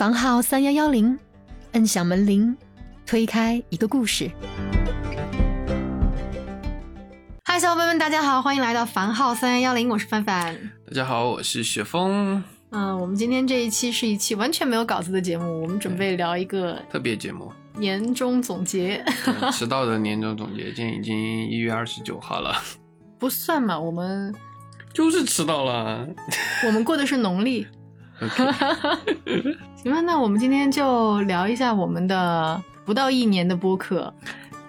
房号三幺幺零，摁响门铃，推开一个故事。嗨，小伙伴们，大家好，欢迎来到房号三幺幺零，我是范范。大家好，我是雪峰。嗯，我们今天这一期是一期完全没有稿子的节目，我们准备聊一个特别节目年终总结。嗯迟到的年终总结，今天已经一月二十九号了，不算嘛，我们就是迟到了。我们过的是农历。行吧，那我们今天就聊一下我们的不到一年的播客，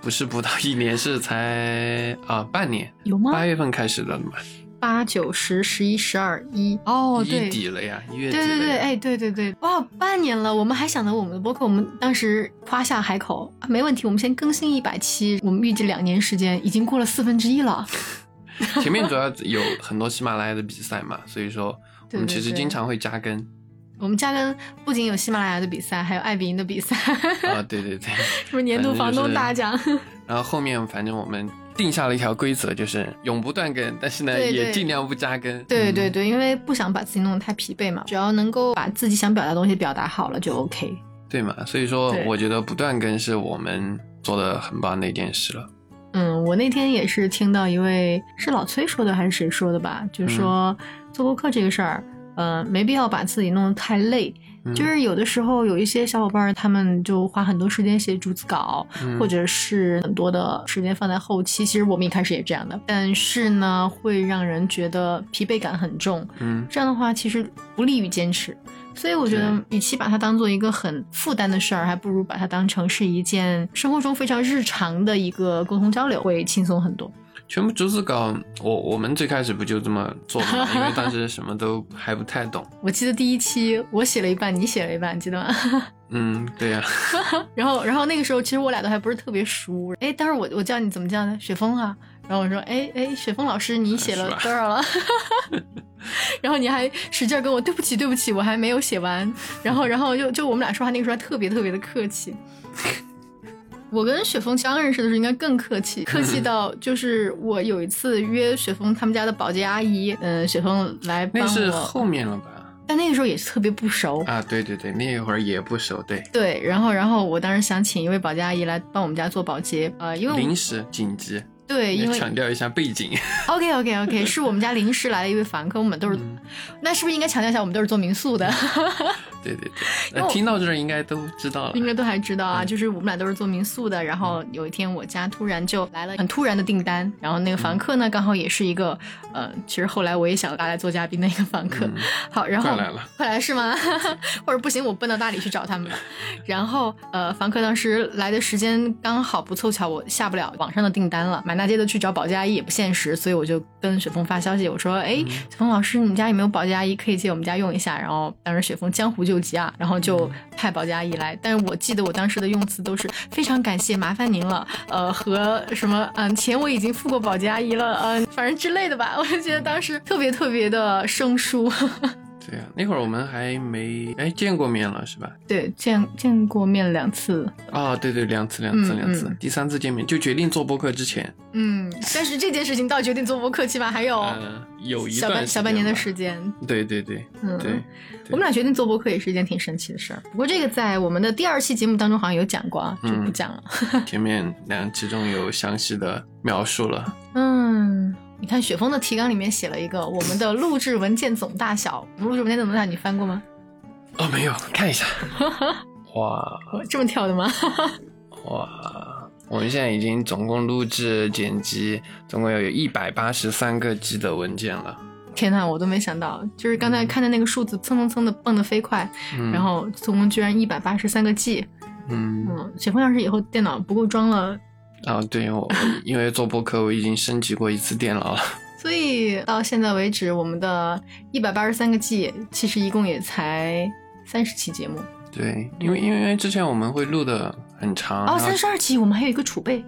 不是不到一年，是才啊半年，有吗？八月份开始的嘛，八九十十一十二一哦，一对。底了呀，一月底了。对对对，哎，对对对，哇，半年了，我们还想着我们的播客，我们当时夸下海口，啊没问题，我们先更新一百期，我们预计两年时间，已经过了四分之一了。前面主要有很多喜马拉雅的比赛嘛，所以说 我们其实经常会加更我们加更不仅有喜马拉雅的比赛，还有爱彼迎的比赛，啊，对对对。什么年度房东大奖，然后后面反正我们定下了一条规则，就是永不断更，但是呢也尽量不加更。嗯对对对，因为不想把自己弄得太疲惫嘛，只要能够把自己想表达的东西表达好了就 OK。对嘛，所以说我觉得不断更是我们做的很棒的一件事了。嗯，我那天也是听到一位是老崔说的还是谁说的吧，就是说做播客这个事儿，呃，没必要把自己弄得太累。嗯就是有的时候有一些小伙伴儿，他们就花很多时间写逐字稿，嗯或者是很多的时间放在后期。其实我们一开始也这样的，但是呢，会让人觉得疲惫感很重。嗯，这样的话，其实不利于坚持。所以我觉得，与其把它当做一个很负担的事儿，还不如把它当成是一件生活中非常日常的一个沟通交流，会轻松很多。全部逐字稿，我我们最开始不就这么做的吗？因为当时什么都还不太懂。我记得第一期我写了一半，你写了一半，记得吗？嗯，对呀、然后，然后那个时候其实我俩都还不是特别熟。哎，当时我我叫你怎么叫呢？雪峰啊。然后我说，哎哎，雪峰老师，你写了多少了？然后你还使劲跟我对不起对不起，我还没有写完。然后然后就就我们俩说话那个时候还特别特别的客气。我跟雪峰刚认识的时候应该更客气，客气到就是我有一次约雪峰他们家的保洁阿姨，嗯、雪峰来帮我那是，后面了吧？但那个时候也是特别不熟。啊，对对对，那一会儿也不熟，对，对，然后然后我当时想请一位保洁阿姨来帮我们家做保洁，呃，因为临时紧急，对，因为强调一下背景。OK OK OK，是我们家临时来了一位房客，我们都是，嗯那是不是应该强调一下，我们都是做民宿的？对对对，因为我那听到这儿应该都知道了。应该都还知道啊，嗯就是我们俩都是做民宿的。然后有一天我家突然就来了很突然的订单，然后那个房客呢刚好也是一个呃，其实后来我也想拉来做嘉宾的一个房客。嗯好，然后快来了，快来是吗？或者不行，我奔到大理去找他们吧。然后呃，房客当时来的时间刚好不凑巧，我下不了网上的订单了，满大街的去找保洁阿姨也不现实，所以我就跟雪峰发消息，我说，哎，雪峰老师，你家有没有保洁阿姨可以借我们家用一下？然后当时雪峰江湖救急啊，然后就派保洁阿姨来。但是我记得我当时的用词都是非常感谢，麻烦您了，呃，和什么嗯，钱我已经付过保洁阿姨了，嗯、反正之类的吧。我就觉得当时特别特别的生疏。对呀、那会儿我们还没哎见过面了是吧？对，见见过面两次，啊，对对，两次两次嗯两次，嗯第三次见面就决定做播客之前，嗯，但是这件事情到决定做播客起码还有呃，有一小半小半年的时间。对对对嗯，对，我们俩决定做播客也是一件挺神奇的事儿。不过这个在我们的第二期节目当中好像有讲过啊，就不嗯讲了。前面两期中有详细的描述了。嗯，你看雪峰的提纲里面写了一个我们的录制文件总大小，录制文件总大小你翻过吗？哦，没有，看一下。哇这么跳的吗？哇，我们现在已经总共录制剪辑，总共要有一百八十三个 G 的文件了。天呐，我都没想到，就是刚才看的那个数字蹭蹭蹭的蹦得飞快，嗯，然后总共居然一百八十三个 G。嗯，嗯，雪峰要是以后电脑不够装了啊，对我我因为做播客，我已经升级过一次电脑了。所以到现在为止，我们的一百八十三个 G 其实一共也才三十期节目对，因为因为之前我们会录的很长，哦，三十二期我们还有一个储备。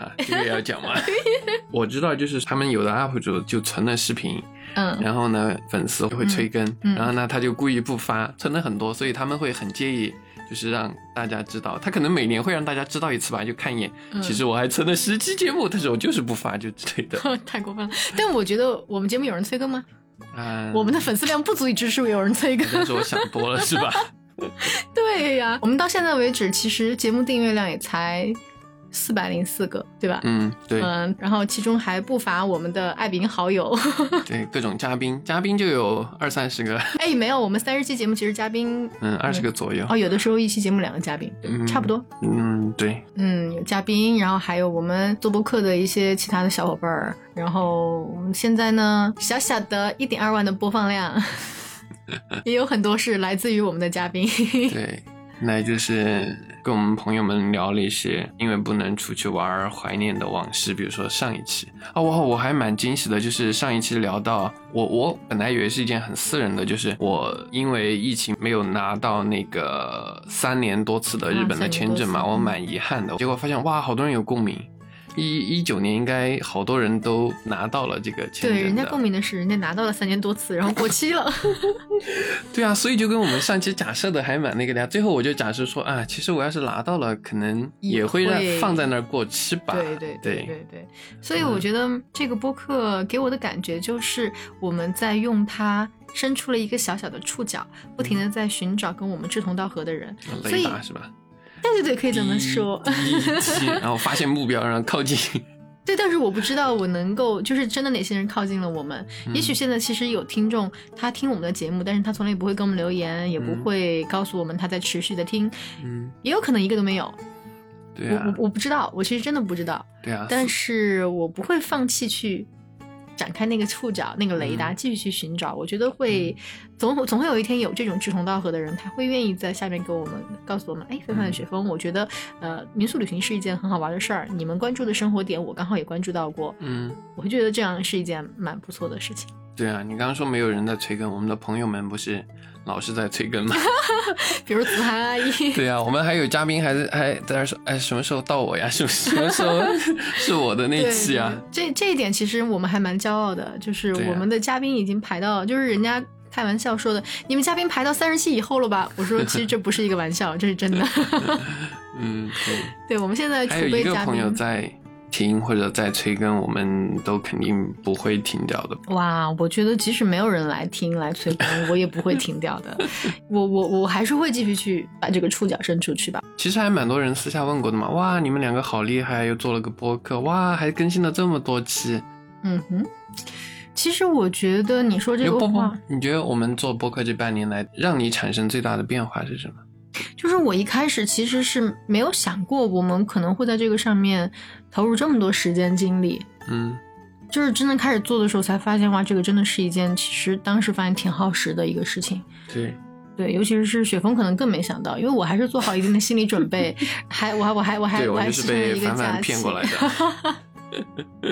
啊，这个也要讲吗？我知道，就是他们有的 UP 主就存了视频，嗯，然后呢，粉丝会催更，嗯然后呢，他就故意不发，存了很多，所以他们会很介意，就是让大家知道，他可能每年会让大家知道一次吧，就看一眼。嗯其实我还存了十期节目，但是我就是不发，就之类的。太过分了。但我觉得我们节目有人催更吗？嗯，我们的粉丝量不足以支持有人催更。但是我想多了是吧？对呀，我们到现在为止，其实节目订阅量也才四百零四个，对吧？嗯，对，嗯，然后其中还不乏我们的爱宾好友。对，各种嘉宾，嘉宾就有二三十个，哎，没有，我们三十期节目其实嘉宾，嗯，二十个左右。哦，有的时候一期节目两个嘉宾，嗯差不多。嗯，对，嗯，有嘉宾，然后还有我们做播客的一些其他的小伙伴儿，然后我们现在呢，小小的一点二万的播放量，也有很多是来自于我们的嘉宾。对，那就是跟我们朋友们聊了一些因为不能出去玩而怀念的往事，比如说上一期啊，我我还蛮惊喜的，就是上一期聊到我我本来以为是一件很私人的，就是我因为疫情没有拿到那个三年多次的日本的签证嘛，我蛮遗憾的，结果发现哇，好多人有共鸣。一一九年应该好多人都拿到了这个签证对，人家共鸣的是，人家拿到了三年多次，然后过期了。对啊，所以就跟我们上期假设的还蛮那个的呀。最后我就假设说啊，其实我要是拿到了，可能也会让放在那儿过期吧。对对对对对，所以我觉得这个播客给我的感觉就是我们在用它伸出了一个小小的触角，不停的在寻找跟我们志同道合的人。所以是吧？对对对，可以这么说。然后发现目标，然后靠近。对，但是我不知道我能够，就是真的哪些人靠近了我们。嗯也许现在其实有听众，他听我们的节目，但是他从来也不会给我们留言，也不嗯会告诉我们他在持续的听，嗯，也有可能一个都没有。我对啊我，我不知道，我其实真的不知道。对啊。但是我不会放弃去展开那个触角、那个雷达，嗯。继续去寻找。我觉得会总总会有一天有这种志同道合的人，他会愿意在下面给我们告诉我们，哎，非凡的雪峰，我觉得呃，民宿旅行是一件很好玩的事儿，你们关注的生活点，我刚好也关注到过，嗯，我会觉得这样是一件蛮不错的事情。对啊，你刚刚说没有人在催更，我们的朋友们不是老是在催更嘛？比如子涵阿姨，对啊，我们还有嘉宾还在还在那说，哎，什么时候到我呀？什么什么时候 是我的那对期啊？对这这一点其实我们还蛮骄傲的，就是我们的嘉宾已经排到，就是人家。开玩笑说的，你们嘉宾排到三十期以后了吧？我说，其实这不是一个玩笑，这是真的。嗯，对。对，我们现在还有一储备嘉个朋友宾。在听或者再催更，我们都肯定不会停掉的。哇，我觉得即使没有人来听来催更，我也不会停掉的。我我我还是会继续去把这个触角伸出去吧。其实还蛮多人私下问过的嘛，哇，你们两个好厉害，又做了个播客，哇，还更新了这么多期。嗯哼，其实我觉得你说这个话，，你觉得我们做播客这半年来，让你产生最大的变化是什么？就是我一开始其实是没有想过我们可能会在这个上面投入这么多时间精力。嗯就是真的开始做的时候，才发现哇，这个真的是一件其实当时发现挺耗时的一个事情。对，对，尤其是雪峰可能更没想到，因为我还是做好一定的心理准备，还我还我还我还我还牺牲了就是被一个假凡凡骗期过来的。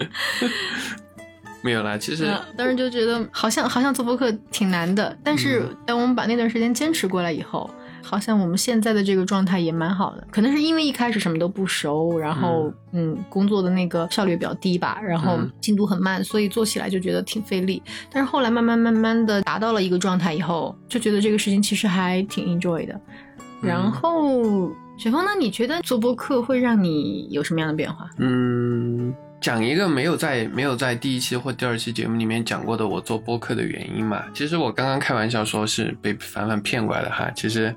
没有啦，其实、嗯，当时就觉得好像好像做博客挺难的，但是嗯当我们把那段时间坚持过来以后，好像我们现在的这个状态也蛮好的。可能是因为一开始什么都不熟，然后嗯工作的那个效率比较低吧，然后嗯进度很慢，所以做起来就觉得挺费力。但是后来慢慢慢慢的达到了一个状态以后，就觉得这个事情其实还挺 enjoy 的。然嗯后雪峰呢，你觉得做播客会让你有什么样的变化？嗯，讲一个没有在没有在第一期或第二期节目里面讲过的我做播客的原因嘛。其实我刚刚开玩笑说是被凡凡骗过来的哈。其实，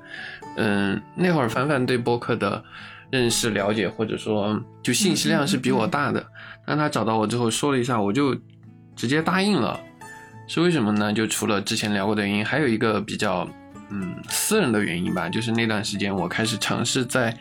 嗯，那会儿凡凡对播客的认识了解或者说就信息量是比我大的，当他找到我之后说了一下，我就直接答应了。是为什么呢？就除了之前聊过的原因，还有一个比较嗯私人的原因吧，就是那段时间我开始尝试在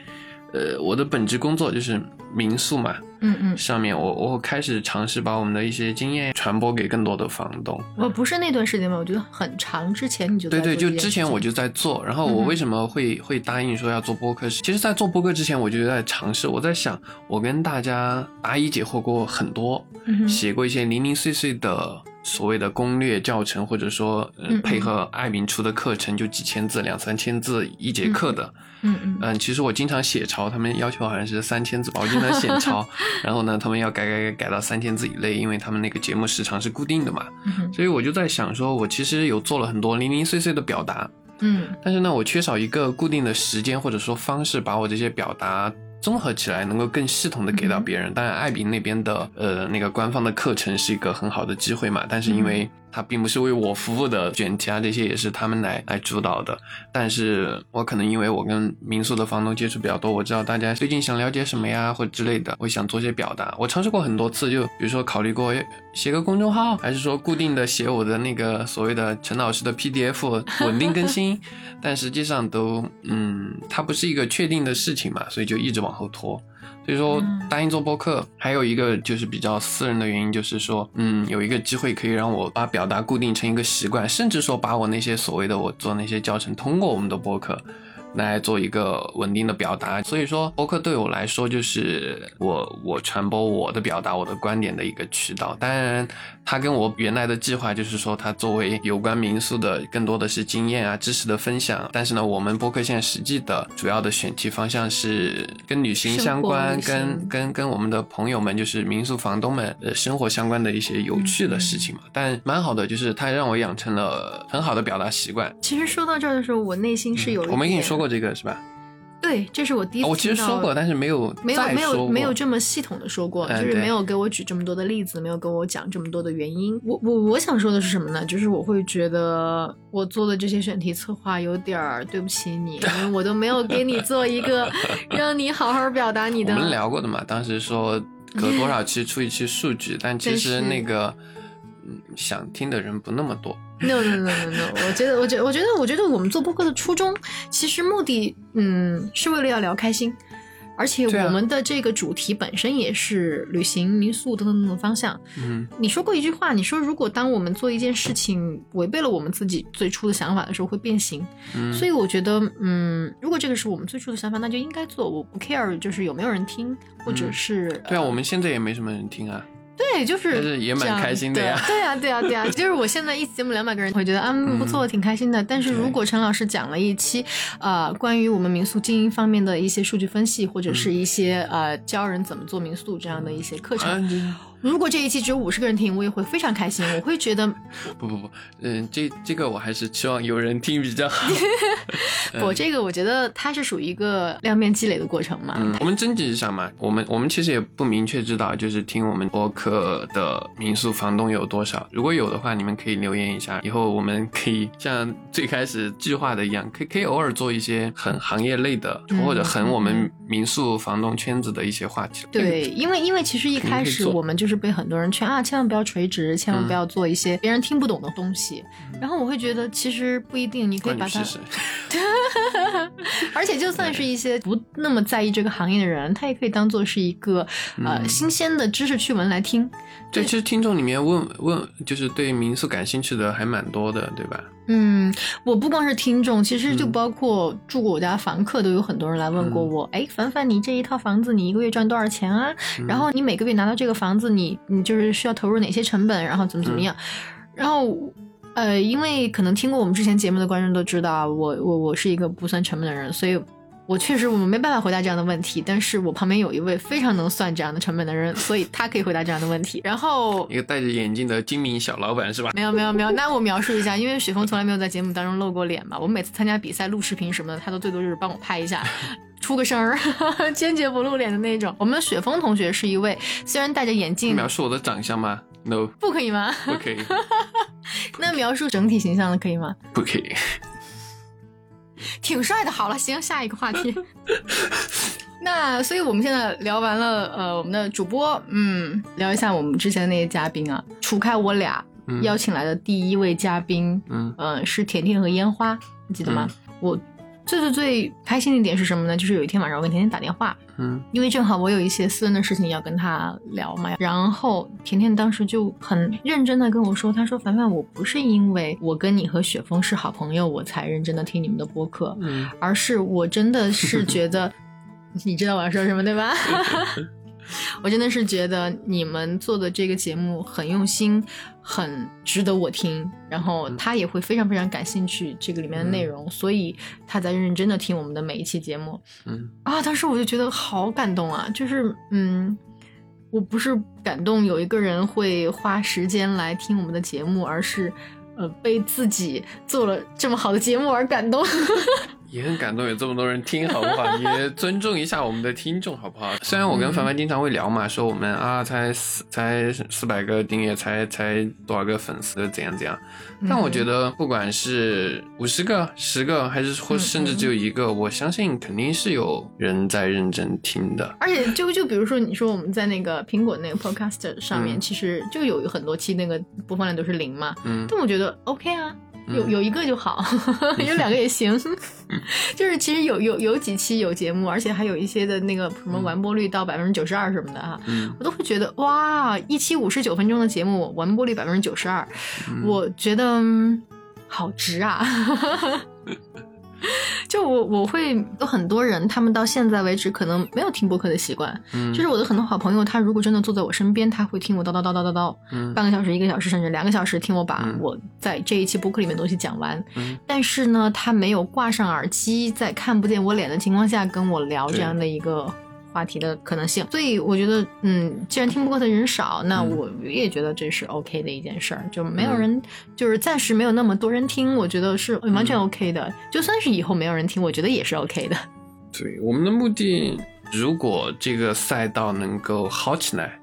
呃我的本职工作就是民宿嘛，嗯嗯，上面我我开始尝试把我们的一些经验传播给更多的房东。我不是那段时间嘛，我觉得很长之前你就对对，就之前我就在做，然后我为什么会会答应说要做播客？其实，在做播客之前，我就在尝试，我在想，我跟大家答疑解惑过很多，嗯写过一些零零碎碎的所谓的攻略教程，或者说、配合艾明出的课程，就几千字、两三千字一节课的。嗯嗯。嗯，其实我经常写抄，他们要求好像是三千字吧，我经常写抄，然后呢，他们要改改改改到三千字以内，因为他们那个节目时长是固定的嘛，嗯所以我就在想说，我其实有做了很多零零碎碎的表达，嗯。但是呢，我缺少一个固定的时间或者说方式，把我这些表达综合起来，能够更系统的给到别人。当然，艾比那边的呃那个官方的课程是一个很好的机会嘛，但是因为它并不是为我服务的选题啊，这些也是他们来来主导的。但是我可能因为我跟民宿的房东接触比较多，我知道大家最近想了解什么呀，或者之类的，我想做些表达。我尝试过很多次，就比如说考虑过写个公众号，还是说固定的写我的那个所谓的陈老师的 PDF 稳定更新，但实际上都嗯，它不是一个确定的事情嘛，所以就一直往后拖。所以说答应做播客，还有一个就是比较私人的原因，就是说，嗯，有一个机会可以让我把表达固定成一个习惯，甚至说把我那些所谓的我做那些教程，通过我们的播客。来做一个稳定的表达，所以说播客对我来说就是我我传播我的表达我的观点的一个渠道。当然，它跟我原来的计划就是说，它作为有关民宿的更多的是经验啊知识的分享。但是呢，我们播客现在实际的主要的选题方向是跟旅行相关，跟跟跟我们的朋友们就是民宿房东们呃生活相关的一些有趣的事情嘛。但蛮好的，就是它让我养成了很好的表达习惯。其实说到这儿的时候，我内心是有我没跟你说过。这个是吧？对，这是我第一次。我其实说过，但是没有没有没有没有这么系统的说过，就是没有给我举这么多的例子，没有跟我讲这么多的原因。我我我想说的是什么呢？就是我会觉得我做的这些选题策划有点儿对不起你，因为我都没有给你做一个 让你好好表达你的。我们聊过的嘛，当时说隔多少期 出一期数据，但其实那个想听的人不那么多。no no no no no，我觉得，我觉得，我觉得，我觉得我们做播客的初衷，其实目的，嗯，是为了要聊开心，而且我们的这个主题本身也是旅行、民宿等等等等方向。嗯，你说过一句话，你说如果当我们做一件事情违背了我们自己最初的想法的时候，会变形。嗯，所以我觉得，嗯，如果这个是我们最初的想法，那就应该做。我不 care，就是有没有人听，或者是对啊，我们现在也没什么人听啊。对，就是是也蛮开心的呀。对呀，对呀，对呀，就是我现在一期节目两百个人，会觉得啊不错，挺开心的。但是如果陈老师讲了一期，呃，关于我们民宿经营方面的一些数据分析，或者是一些呃教人怎么做民宿这样的一些课程。如果这一期只有五十个人听，我也会非常开心。我会觉得，不不不，嗯，这这个我还是希望有人听比较好。我这个我觉得它是属于一个量变积累的过程嘛。嗯，我们征集一下嘛，我们我们其实也不明确知道，就是听我们播客的民宿房东有多少。如果有的话，你们可以留言一下，以后我们可以像最开始计划的一样，可以可以偶尔做一些很行业类的，或者很我们民宿房东圈子的一些话题。对，因为因为其实一开始我们就是。被很多人劝啊，千万不要垂直，千万不要做一些别人听不懂的东西。然后我会觉得，其实不一定，你可以把它，而且就算是一些不那么在意这个行业的人，他也可以当做是一个呃新鲜的知识趣闻来听。对，其实听众里面问问，就是对民宿感兴趣的还蛮多的，对吧？嗯，我不光是听众，其实就包括住过我家房客，都有很多人来问过我。哎，凡凡，你这一套房子，你一个月赚多少钱啊？然后你每个月拿到这个房子，你你就是需要投入哪些成本？然后怎么怎么样？然后，呃，因为可能听过我们之前节目的观众都知道，我我我是一个不算成本的人，所以。我确实我们没办法回答这样的问题，但是我旁边有一位非常能算这样的成本的人，所以他可以回答这样的问题。然后 一个戴着眼镜的精明小老板是吧？没有没有没有，那我描述一下，因为雪峰从来没有在节目当中露过脸嘛，我每次参加比赛录视频什么的，他都最多就是帮我拍一下，出个声儿，坚决不露脸的那种。我们的雪峰同学是一位虽然戴着眼镜，描述我的长相吗？No，不可以吗？不可以。那描述整体形象的可以吗？不可以。挺帅的，好了，行，下一个话题。那所以我们现在聊完了，呃，我们的主播，嗯，聊一下我们之前的那些嘉宾啊。除开我俩邀请来的第一位嘉宾，嗯，呃，是甜甜和烟花，你记得吗？我。最最最开心的一点是什么呢？就是有一天晚上我跟甜甜打电话，嗯，因为正好我有一些私人的事情要跟他聊嘛。然后甜甜当时就很认真的跟我说：“他说凡凡，我不是因为我跟你和雪峰是好朋友，我才认真的听你们的播客，嗯，而是我真的是觉得，你知道我要说什么对吧？我真的是觉得你们做的这个节目很用心。”很值得我听，然后他也会非常非常感兴趣这个里面的内容，所以他在认真的听我们的每一期节目。嗯啊，当时我就觉得好感动啊！就是嗯，我不是感动有一个人会花时间来听我们的节目，而是呃被自己做了这么好的节目而感动。也很感动，有这么多人听，好不好？也尊重一下我们的听众，好不好？虽然我跟凡凡经常会聊嘛，说我们啊才四才四百个订阅，才才多少个粉丝，怎样怎样。但我觉得不管是五十个、十个，还是或甚至只有一个，我相信肯定是有人在认真听的。而且就就比如说你说我们在那个苹果那个 Podcast 上面，其实就有很多期那个播放量都是零嘛，嗯但我觉得 OK 啊。有有一个就好，有两个也行。就是其实有有有几期有节目，而且还有一些的那个什么完播率到百分之九十二什么的哈，嗯。我都会觉得哇，一期五十九分钟的节目完播率百分之九十二，我觉得嗯好值啊。就我我会有很多人，他们到现在为止可能没有听播客的习惯，嗯就是我的很多好朋友，他如果真的坐在我身边，他会听我叨叨叨叨叨叨，嗯半个小时、一个小时，甚至两个小时，听我把嗯我在这一期播客里面的东西讲完。嗯但是呢，他没有挂上耳机，在看不见我脸的情况下跟我聊这样的一个话题的可能性。所以我觉得，嗯，既然听播客的人少，那嗯我也觉得这是 OK 的一件事儿，就没有嗯人，就是暂时没有那么多人听，我觉得是完全嗯 OK 的。就算是以后没有人听，我觉得也是 OK 的。对，我们的目的，如果这个赛道能够好起来，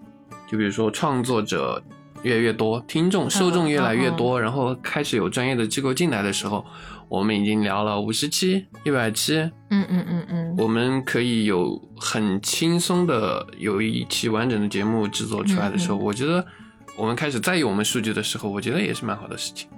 就比如说创作者越来越多，听众受众越来越多，然后开始有专业的机构进来的时候，我们已经聊了五十期、一百期，嗯嗯嗯嗯，我们可以有很轻松的有一期完整的节目制作出来的时候，嗯我觉得我们开始在意我们数据的时候，我觉得也是蛮好的事情。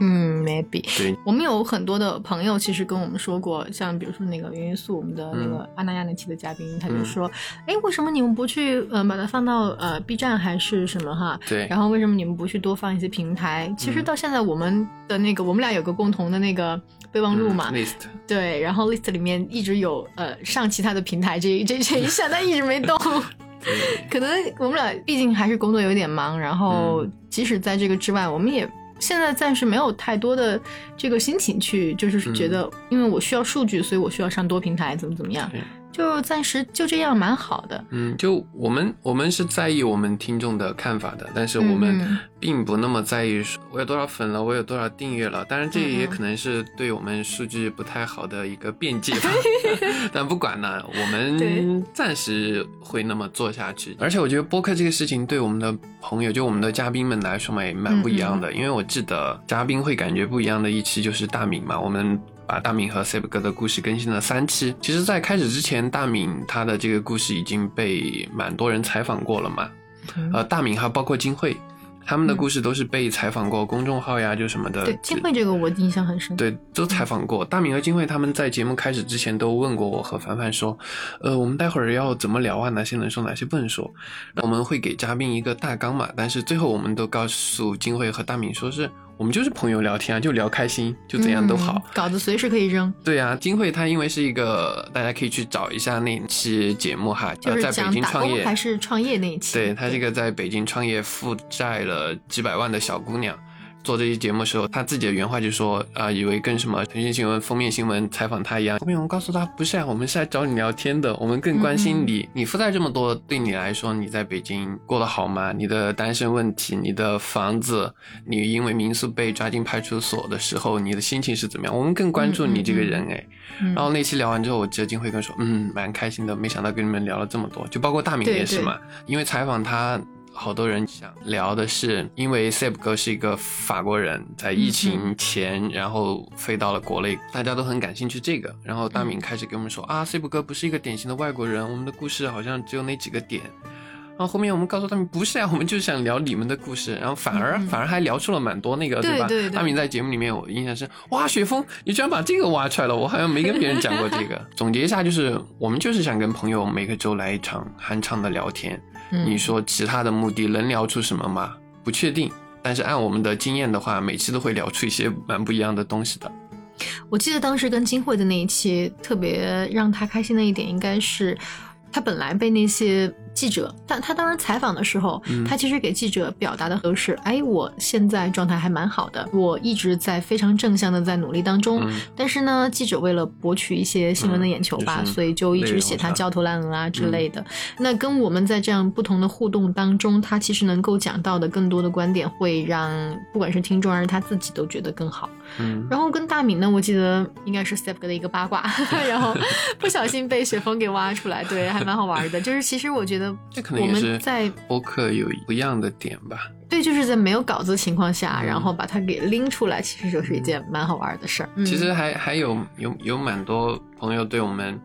嗯，maybe。对，我们有很多的朋友，其实跟我们说过，像比如说那个云元素，我们的那嗯个阿那亚那期的嘉宾，他就说，哎、为什么你们不去呃把它放到呃 B 站还是什么哈？对，然后为什么你们不去多放一些平台？其实嗯。到现在我们的那个，我们俩有个共同的那个备忘录嘛，嗯 list，对，然后 list 里面一直有呃上其他的平台这这这一项，但一直没动。可能我们俩毕竟还是工作有点忙，然后嗯。即使在这个之外，我们也现在暂时没有太多的这个心情去，就是觉嗯。得因为我需要数据，所以我需要上多平台，怎么怎么样，对就暂时就这样蛮好的。嗯，就我们我们是在意我们听众的看法的，但是我们并不那么在意说我有多少粉了，我有多少订阅了。当然，这也可能是对我们数据不太好的一个辩解吧。但不管呢，我们暂时会那么做下去。而且我觉得播客这个事情对我们的朋友，就我们的嘉宾们来说嘛，也蛮不一样嗯的。因为我记得嘉宾会感觉不一样的一期就是大明嘛，我们。把大敏和 Seb 哥的故事更新了三期。其实，在开始之前，大敏他的这个故事已经被蛮多人采访过了嘛。嗯呃，大敏还包括金慧，他们的故事都是被采访过，公众号呀，就什么的。对，金慧这个我印象很深。对，都采访过。大敏和金慧他们在节目开始之前都问过我和凡凡说，呃，我们待会儿要怎么聊啊？哪些能说，哪些不能说？那我们会给嘉宾一个大纲嘛，但是最后我们都告诉金慧和大敏说是。我们就是朋友聊天啊，就聊开心，就怎样都好。嗯稿子随时可以扔。对啊，金慧她因为是一个，大家可以去找一下那期节目哈，就是呃，在北京创业工还是创业那一期。对，她是一个在北京创业负债了几百万的小姑娘。做这期节目的时候，他自己的原话就说啊、以为跟什么腾讯新闻封面新闻采访他一样。后面我们告诉他，不是啊，我们是来找你聊天的，我们更关心你。你负债这么多，对你来说，你在北京过得好吗？你的单身问题，你的房子，你因为民宿被抓进派出所的时候，你的心情是怎么样？我们更关注你这个人哎。嗯，然后那期聊完之后，我记得金慧跟说，嗯，蛮开心的，没想到跟你们聊了这么多，就包括大明也是嘛，因为采访他。好多人想聊的是，因为 Seb 哥是一个法国人，在疫情前，然后飞到了国内，大家都很感兴趣这个。然后大敏开始给我们说、啊，Seb 哥不是一个典型的外国人，我们的故事好像只有那几个点。然后后面我们告诉他们不是啊，我们就是想聊你们的故事，然后反而、反而还聊出了蛮多那个，吧？对对对大敏在节目里面，我印象是哇，雪峰，你居然把这个挖出来了，我好像没跟别人讲过这个。总结一下，就是我们就是想跟朋友每个周来一场酣畅的聊天。嗯你说其他的目的能聊出什么吗？不确定。但是按我们的经验的话，每期都会聊出一些蛮不一样的东西的。我记得当时跟金慧的那一期，特别让他开心的一点，应该是他本来被那些记者，但他当时采访的时候，嗯他其实给记者表达的都是，哎，我现在状态还蛮好的，我一直在非常正向的在努力当中。嗯但是呢，记者为了博取一些新闻的眼球吧，嗯就是所以就一直写他焦头烂额啊之嗯类的。那跟我们在这样不同的互动当中，他其实能够讲到的更多的观点，会让不管是听众还是他自己都觉得更好。嗯，然后跟大敏呢，我记得应该是 Step 哥的一个八卦，然后不小心被雪峰给挖出来，对，还蛮好玩的。就是其实我觉得这可能也是在播客有不一样的点吧。对，就是在没有稿子的情况下，嗯然后把它给拎出来，其实就是一件蛮好玩的事儿。嗯其实还还有有有蛮多朋友对我们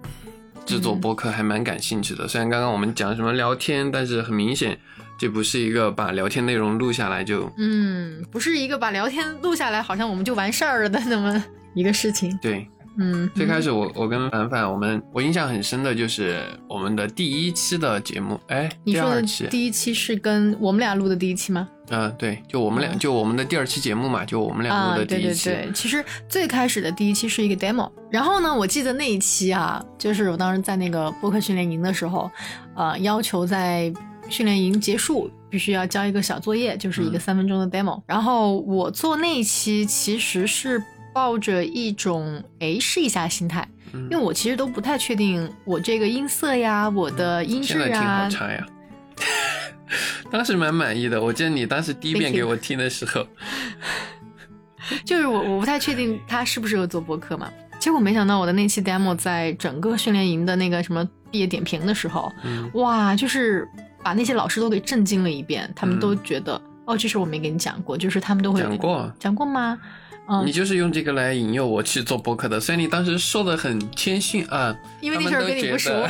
制作播客还蛮感兴趣的。虽然刚刚我们讲什么聊天，但是很明显这不是一个把聊天内容录下来就嗯，不是一个把聊天录下来，好像我们就完事儿了的那么一个事情。对。嗯，最开始我我跟凡凡，我们我印象很深的就是我们的第一期的节目，哎，你说的第二期，第一期是跟我们俩录的第一期吗？嗯、对，就我们俩，嗯。就我们的第二期节目嘛，就我们俩啊，录的第一期，对对对，其实最开始的第一期是一个 demo，然后呢，我记得那一期啊，就是我当时在那个播客训练营的时候，呃，要求在训练营结束必须要交一个小作业，就是一个嗯。三分钟的 demo，、然后我做那一期其实是抱着一种诶试一下心态，嗯因为我其实都不太确定我这个音色呀，我的音质啊好，差呀。当时蛮满意的，我记得你当时第一遍给我听的时候，就是我我不太确定他适不适合做播客嘛。结果没想到我的那期 demo 在整个训练营的那个什么毕业点评的时候，嗯哇，就是把那些老师都给震惊了一遍，他们嗯都觉得、哦，这事我没跟你讲过，就是他们都会讲过，讲过吗？嗯。你，就是用这个来引诱我去做播客的，虽然你当时说的很谦逊啊，因为那事儿跟你不熟。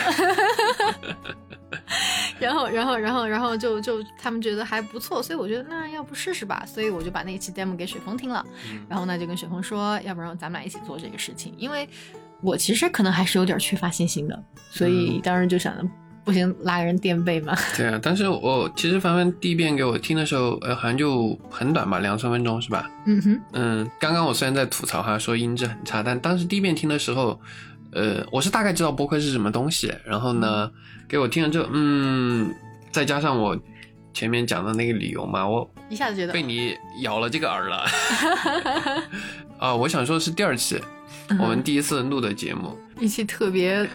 然后，然后，然后，然后就就他们觉得还不错，所以我觉得那要不试试吧，所以我就把那一期 demo 给雪峰听了，嗯。然后呢就跟雪峰说，要不然咱们俩一起做这个事情，因为我其实可能还是有点缺乏信心的，所以嗯。当时就想着不行，拉个人垫背嘛。对啊，但是我其实凡凡第一遍给我听的时候，呃，好像就很短吧，两三分钟是吧？嗯哼，嗯，刚刚我虽然在吐槽哈，说音质很差，但当时第一遍听的时候，呃，我是大概知道播客是什么东西，然后呢，给我听了之后，嗯，再加上我前面讲的那个理由嘛，我一下子觉得被你咬了这个耳了。啊，我想说的是第二期，我们第一次录的节目，一期特别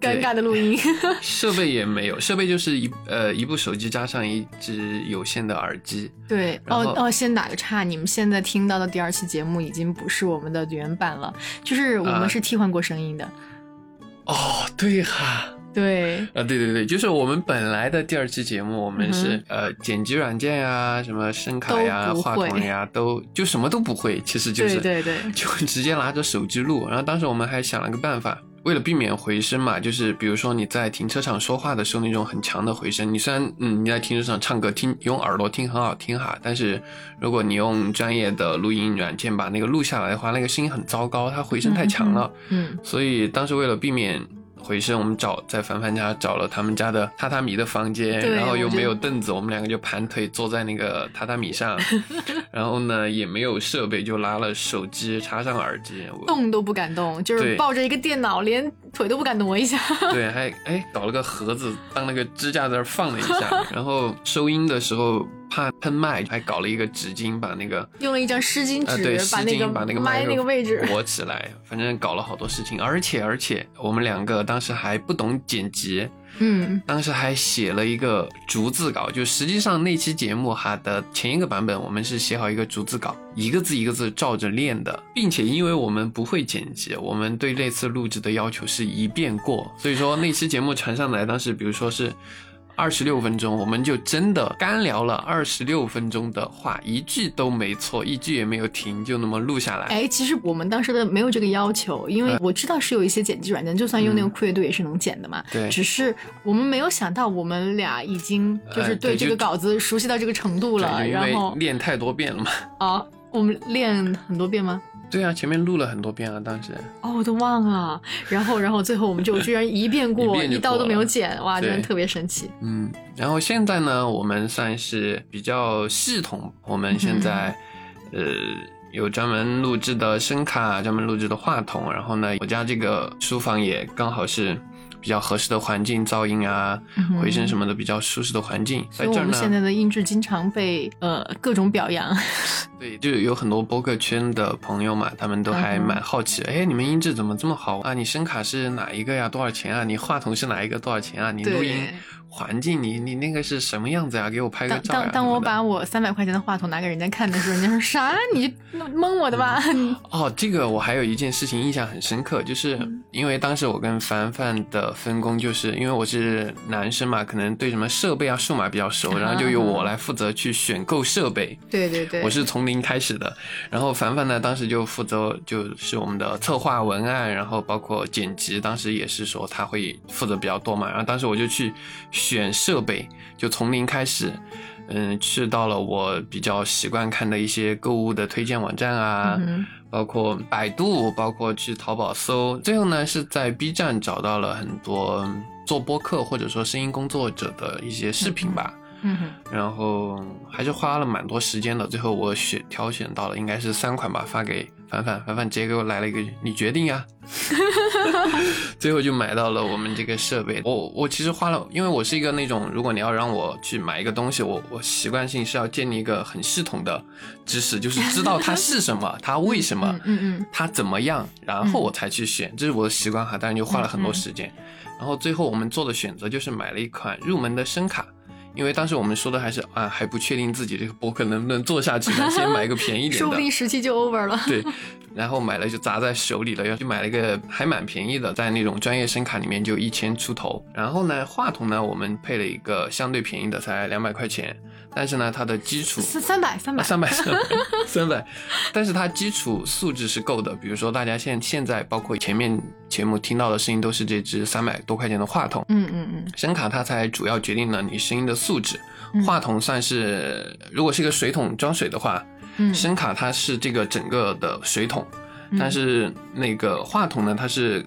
尴尬的录音。设备也没有，设备就是一呃一部手机加上一只有线的耳机。对，哦哦，先打个岔，你们现在听到的第二期节目已经不是我们的原版了，就是我啊们是替换过声音的。哦，对哈。对，啊，对对对，就是我们本来的第二期节目，我们是、嗯呃剪辑软件呀、什么声卡呀、话筒呀，都就什么都不会，其实就是对对。对 就直接拿着手机录。然后当时我们还想了个办法，为了避免回声嘛，就是比如说你在停车场说话的时候那种很强的回声，你虽然嗯你在停车场唱歌听用耳朵听很好听哈，但是如果你用专业的录音软件把那个录下来的话，那个声音很糟糕，它回声太强了。嗯，所以当时为了避免回身，我们找在凡凡家找了他们家的榻榻米的房间，然后又没有凳子，我们两个就盘腿坐在那个榻榻米上，然后呢也没有设备，就拿了手机插上耳机，动都不敢动，就是抱着一个电脑，连腿都不敢挪一下。对，还哎搞了个盒子当那个支架在那放了一下，然后收音的时候怕喷麦，还搞了一个纸巾把那个。用了一张湿巾啊，纸、对，湿把那个巾把那个麦那个位置，裹起来，反正搞了好多事情，而且而且我们两个当时还不懂剪辑，嗯当时还写了一个逐字稿，就实际上那期节目哈的前一个版本，我们是写好一个逐字稿，一个字一个字照着练的，并且因为我们不会剪辑，我们对那次录制的要求是一遍过，所以说那期节目传上来，当时比如说是。二十六分钟，我们就真的干聊了二十六分钟的话，一句都没错，一句也没有停，就那么录下来。哎，其实我们当时的没有这个要求，因为嗯我知道是有一些剪辑软件，就算用那个酷乐队也是能剪的嘛。对只是我们没有想到，我们俩已经就是呃对这个稿子熟悉到这个程度了，然后练太多遍了嘛。啊，我们练很多遍吗？对啊，前面录了很多遍啊，当时。哦，我都忘了。然后，然后最后我们就居然一遍过，一遍就一刀都没有剪，哇，真的特别神奇。嗯，然后现在呢，我们算是比较系统。我们现在，呃，有专门录制的声卡，专门录制的话筒。然后呢，我家这个书房也刚好是比较合适的环境，噪音啊、回声什么的比较舒适的环境。所以我们现在的音质经常被呃各种表扬。对，就有很多播客圈的朋友嘛，他们都还蛮好奇，哎，你们音质怎么这么好啊？你声卡是哪一个呀？多少钱啊？你话筒是哪一个？多少钱啊？你录音？环境，你你那个是什么样子呀？给我拍个照。当当我把我三百块钱的话筒拿给人家看的时候，人家说啥？你蒙我的吧？哦，这个我还有一件事情印象很深刻，就是因为当时我跟凡凡的分工，就是因为我是男生嘛，可能对什么设备啊、数码比较熟，然后就由我来负责去选购设备。对对对，我是从零开始的。然后凡凡呢，当时就负责就是我们的策划文案，然后包括剪辑，当时也是说他会负责比较多嘛。然后当时我就去。选设备就从零开始，嗯，去到了我比较习惯看的一些购物的推荐网站啊，包括百度，包括去淘宝搜，最后呢是在 B 站找到了很多做播客或者说声音工作者的一些视频吧，嗯然后还是花了蛮多时间的，最后我选挑选到了应该是三款吧，发给。凡凡，凡凡直接给我来了一个，你决定呀。最后就买到了我们这个设备。我我其实花了，因为我是一个那种，如果你要让我去买一个东西，我我习惯性是要建立一个很系统的知识，就是知道它是什么，它为什么，嗯嗯，它怎么样，然后我才去选，这是我的习惯哈。当然就花了很多时间。然后最后我们做的选择就是买了一款入门的声卡。因为当时我们说的还是啊，还不确定自己这个博客能不能做下去呢，先买一个便宜点的，说不定时期就 over 了。对，然后买了就砸在手里了，要去买了一个还蛮便宜的，在那种专业声卡里面就一千出头。然后呢，话筒呢，我们配了一个相对便宜的，才两百块钱。但是呢，它的基础三三百三百三百三百，但是它基础素质是够的。比如说，大家现现在包括前面节目听到的声音，都是这支三百多块钱的话筒。嗯嗯嗯，声卡它才主要决定了你声音的素质，话筒算是如果是一个水桶装水的话，声卡它是这个整个的水桶，但是那个话筒呢，它是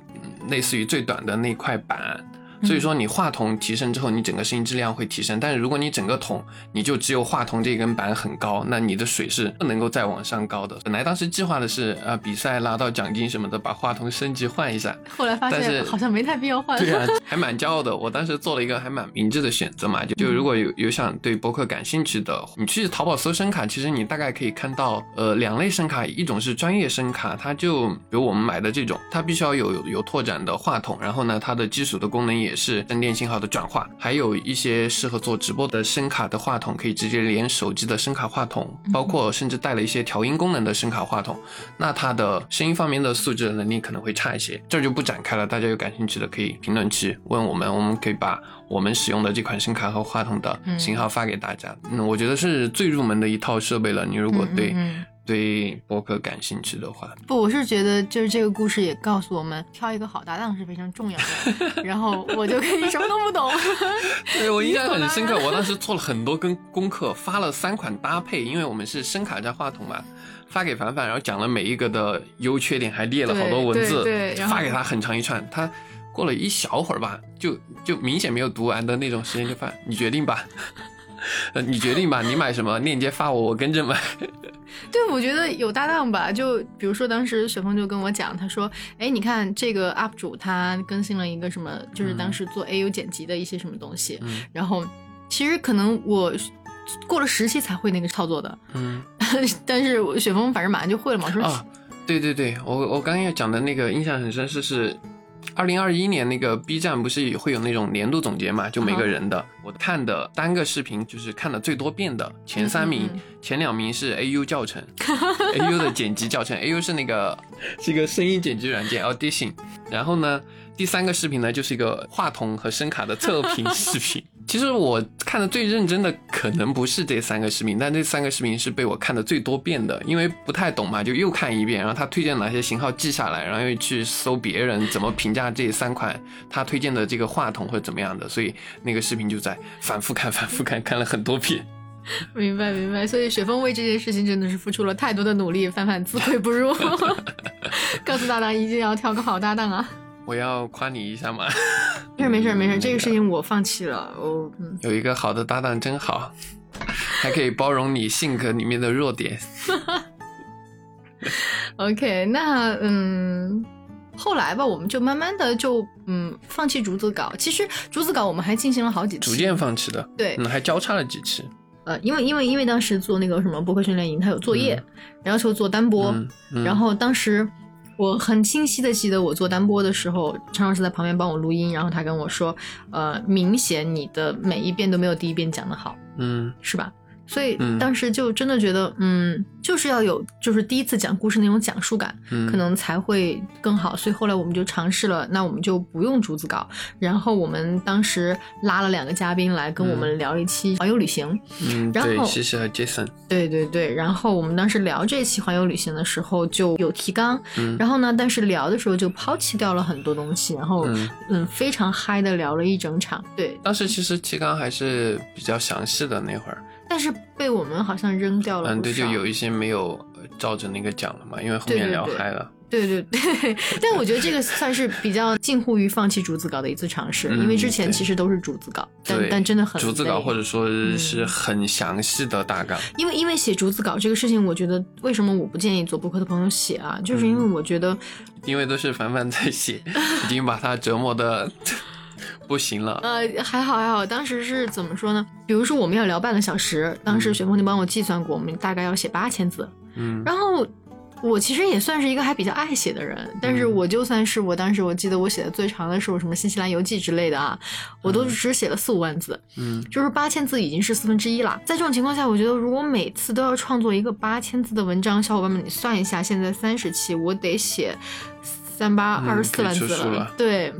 类似于最短的那块板。所以说你话筒提升之后，你整个声音质量会提升。但是如果你整个桶你就只有话筒这根板很高，那你的水是不能够再往上高的。本来当时计划的是啊，比赛拿到奖金什么的，把话筒升级换一下。后来发现好像没太必要换。对啊，还蛮骄傲的。我当时做了一个还蛮明智的选择嘛，就就如果有有想对播客感兴趣的，你去淘宝搜声卡，其实你大概可以看到呃两类声卡，一种是专业声卡，它就比如我们买的这种，它必须要有有拓展的话筒，然后呢它的基础的功能也。也是灯电信号的转化，还有一些适合做直播的声卡的话筒，可以直接连手机的声卡话筒，包括甚至带了一些调音功能的声卡话筒。那它的声音方面的素质能力可能会差一些，这就不展开了。大家有感兴趣的可以评论区问我们，我们可以把我们使用的这款声卡和话筒的型号发给大家。嗯，我觉得是最入门的一套设备了。你如果对。对播客感兴趣的话，不，我是觉得就是这个故事也告诉我们，挑一个好搭档是非常重要的。然后我就可以什么都不懂。对我印象很深刻，我当时做了很多跟功课，发了三款搭配，因为我们是声卡加话筒嘛，发给凡凡，然后讲了每一个的优缺点，还列了好多文字，发给他很长一串。他过了一小会儿吧，就就明显没有读完的那种时间，就发你决定吧，你决定吧，你买什么链接发我，我跟着买。对，我觉得有搭档吧。就比如说，当时雪峰就跟我讲，他说：“哎，你看这个 UP 主他更新了一个什么，就是当时做 AU 剪辑的一些什么东西。然后其实可能我过了十期才会那个操作的，嗯，但是雪峰反正马上就会了嘛。说啊，对对对，我我刚刚要讲的那个印象很深，是是。二零二一年那个 B 站不是会有那种年度总结嘛？就每个人的，我看的单个视频就是看的最多遍的前三名，前两名是 AU 教程，AU 的剪辑教程，AU 是那个是一个声音剪辑软件 Audition，然后呢，第三个视频呢就是一个话筒和声卡的测评视频。其实我看的最认真的可能不是这三个视频，但这三个视频是被我看的最多遍的，因为不太懂嘛，就又看一遍，然后他推荐哪些型号记下来，然后又去搜别人怎么评价这三款他推荐的这个话筒或者怎么样的，所以那个视频就在反复看、反复看，看了很多遍。明白明白，所以雪峰为这件事情真的是付出了太多的努力，范范自愧不如。告诉大家一定要挑个好搭档啊！我要夸你一下吗？没事没事没事，这个事情我放弃了。我有一个好的搭档真好，还可以包容你性格里面的弱点。OK，那嗯，后来吧，我们就慢慢的就嗯放弃竹子稿。其实竹子稿我们还进行了好几次，逐渐放弃的。对，嗯，还交叉了几期。呃，因为因为因为当时做那个什么播客训练营，他有作业，要求做单播，嗯嗯然后当时我很清晰的记得我做单播的时候，陈老师在旁边帮我录音，然后他跟我说，呃，明显你的每一遍都没有第一遍讲的好，嗯是吧？所以嗯当时就真的觉得，嗯，就是要有就是第一次讲故事那种讲述感，嗯，可能才会更好。所以后来我们就尝试了，那我们就不用逐字稿，然后我们当时拉了两个嘉宾来跟我们聊一期环游旅行。然后西西和 Jason。对对对，然后我们当时聊这期环游旅行的时候就有提纲，嗯然后呢，但是聊的时候就抛弃掉了很多东西，然后嗯嗯非常嗨的聊了一整场。对，当时其实提纲还是比较详细的那会儿，但是被我们好像扔掉了嗯，对，就有一些没有呃照着那个讲了嘛，因为后面聊嗨了。对对对，但我觉得这个算是比较近乎于放弃逐字稿的一次尝试，嗯因为之前其实都是逐字稿，但，但真的很逐字稿或者说嗯是很详细的大纲。因为因为写逐字稿这个事情，我觉得为什么我不建议做博客的朋友写啊，就是因为嗯我觉得，因为都是凡凡在写，已经把他折磨的不行了。呃，还好还好，当时是怎么说呢？比如说我们要聊半个小时，当时雪峰你帮我计算过，我们大概要写八千字，嗯然后。我其实也算是一个还比较爱写的人，但是嗯我就算是我当时我记得我写的最长的是我什么新西兰游记之类的啊，我都只写了四五万字，嗯就是八千字已经是四分之一了。在这种情况下，我觉得如果每次都要创作一个八千字的文章，小伙伴们你算一下，现在三十期，我得写三八嗯二十四万字了对，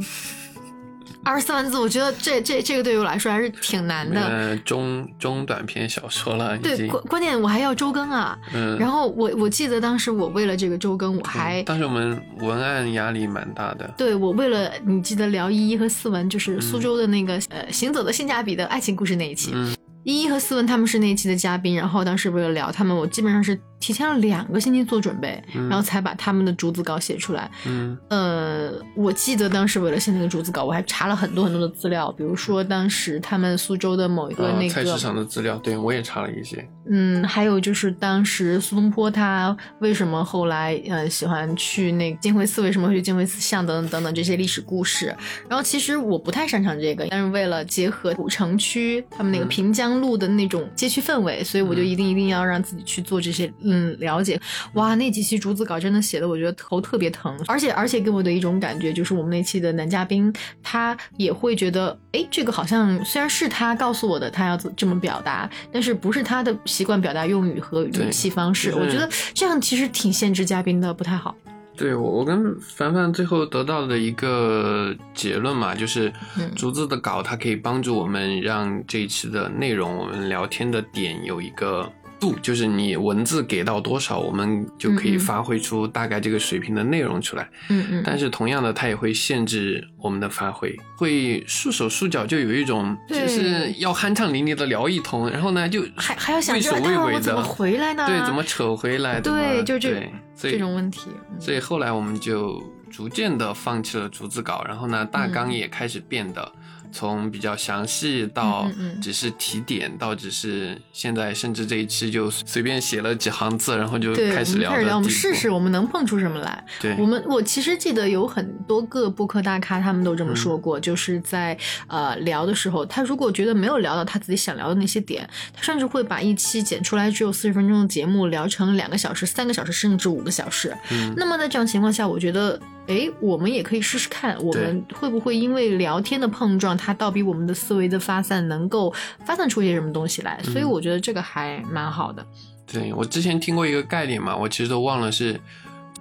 二十四万字，我觉得这这这个对于我来说还是挺难的。呃，中中短篇小说了，对，关关键我还要周更啊。嗯，然后我我记得当时我为了这个周更，我还嗯当时我们文案压力蛮大的。对我为了你记得聊依依和思文，就是苏州的那个、呃行走的性价比的爱情故事那一期，嗯依依和思文他们是那一期的嘉宾，然后当时为了聊他们，我基本上是提前了两个星期做准备，嗯然后才把他们的逐字稿写出来。嗯呃，我记得当时为了写那个逐字稿，我还查了很多很多的资料，比如说当时他们苏州的某一个啊那个、菜市场的资料，对我也查了一些。嗯，还有就是当时苏东坡他为什么后来呃喜欢去那个金辉寺，为什么会去金辉寺巷等等等等这些历史故事。然后其实我不太擅长这个，但是为了结合古城区他们那个嗯平江路的那种街区氛围，所以我就一定一定要让自己去做这些嗯了解。哇，那几期竹子稿真的写的我觉得头特别疼，而且而且给我的一种感觉就是我们那期的男嘉宾他也会觉得，哎，这个好像虽然是他告诉我的，他要这么表达，但是不是他的习惯表达用语和语气方式。我觉得这样其实挺限制嘉宾的，不太好。对我，我跟凡凡最后得到的一个结论嘛，就是嗯逐字的稿，它可以帮助我们让这一期的内容，我们聊天的点有一个度，就是你文字给到多少，我们就可以发挥出大概这个水平的内容出来。嗯嗯，但是同样的，它也会限制我们的发挥，会束手束脚，就有一种对就是要酣畅淋漓的聊一通，然后呢就还还要想畏首畏尾的怎么回来呢？对，怎么扯回来？对，就这这种问题。嗯所以后来我们就逐渐的放弃了逐字稿，然后呢，大纲嗯也开始变得从比较详细到只是提点，到只是现在甚至这一期就随便写了几行字，然后就，开始聊开始聊，我们试试，我们能碰出什么来。对，我们我其实记得有很多个播客大咖，他们都这么嗯说过，就是在呃聊的时候，他如果觉得没有聊到他自己想聊的那些点，他甚至会把一期剪出来只有四十分钟的节目聊成两个小时、三个小时，甚至五个小时。嗯那么在这样情况下，我觉得，诶，我们也可以试试看，我们会不会因为聊天的碰撞，它倒逼我们的思维的发散能够发散出一些什么东西来？所以嗯我觉得这个还蛮好的。对我之前听过一个概念嘛，我其实都忘了是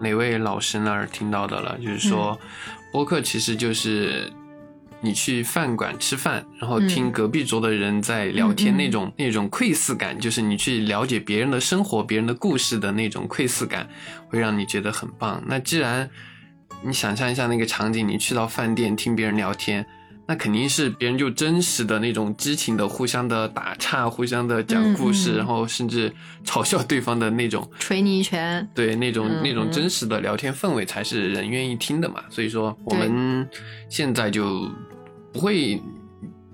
哪位老师那儿听到的了，就是说嗯播客其实就是。你去饭馆吃饭，然后听嗯隔壁桌的人在聊天，那种、那种窥视感，就是你去了解别人的生活、别人的故事的那种窥视感，会让你觉得很棒。那既然你想象一下那个场景，你去到饭店听别人聊天，那肯定是别人就真实的那种激情的互相的打岔，互相的讲故事，嗯嗯然后甚至嘲笑对方的那种，捶你一拳，对那种、嗯那种嗯真实的聊天氛围才是人愿意听的嘛。所以说我们现在就不会。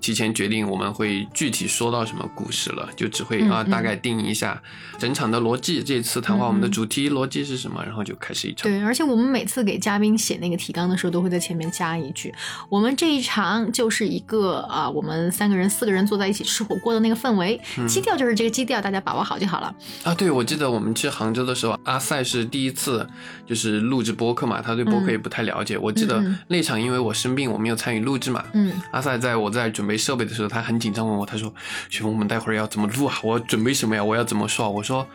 提前决定我们会具体说到什么故事了，就只会嗯啊嗯大概定一下整场的逻辑。这次谈话我们的主题逻辑是什么，然后就开始一场。对，而且我们每次给嘉宾写那个提纲的时候，都会在前面加一句：“我们这一场就是一个啊、我们三个人、四个人坐在一起吃火锅的那个氛围，嗯基调就是这个基调，大家把握好就好了。啊，对，我记得我们去杭州的时候，阿塞是第一次就是录制播客嘛，他对播客也不太了解。我记得那场因为我生病，我没有参与录制嘛。嗯，阿塞在我在准备设备的时候，他很紧张问我，他说：“雪峰，我们待会儿要怎么录啊？我要准备什么呀？我要怎么说啊？”我说：“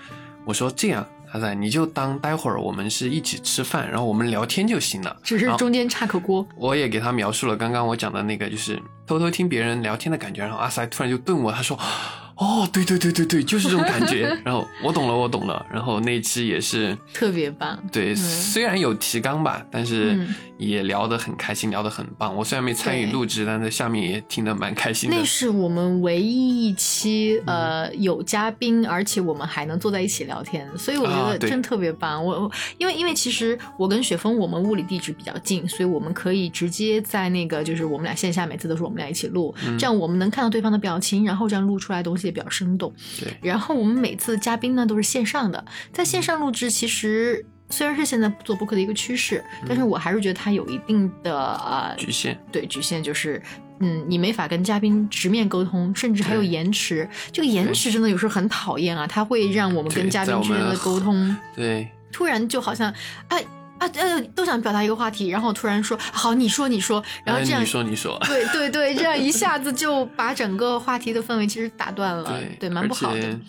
我说这样，阿塞你就当待会儿我们是一起吃饭，然后我们聊天就行了。”只是中间插口锅。我也给他描述了刚刚我讲的那个，就是偷偷听别人聊天的感觉。然后阿塞突然就顿我，他说：“ 哦，对对对对对，就是这种感觉。”然后我懂了，我懂了。然后那期也是特别棒。对，嗯虽然有提纲吧，但是嗯也聊得很开心，聊得很棒。我虽然没参与录制，但在下面也听得蛮开心的那。是我们唯一一期呃有嘉宾，而且我们还能坐在一起聊天，所以我觉得真特别棒。我我因为因为其实我跟雪峰我们物理地址比较近，所以我们可以直接在那个就是我们俩线下每次都是我们俩一起录，嗯这样我们能看到对方的表情，然后这样录出来的东西也比较生动。对，然后我们每次嘉宾呢都是线上的，在线上录制其实。虽然是现在做播客的一个趋势，但是我还是觉得它有一定的呃局限。对局限就是，嗯，你没法跟嘉宾直面沟通，甚至还有延迟。这个延迟真的有时候很讨厌啊，它会让我们跟嘉宾之间的沟通对，突然就好像，哎啊呃，都想表达一个话题，然后突然说好，你说你说，然后哎这样你说你说，对对对，这样一下子就把整个话题的氛围其实打断了，对对，蛮不好的。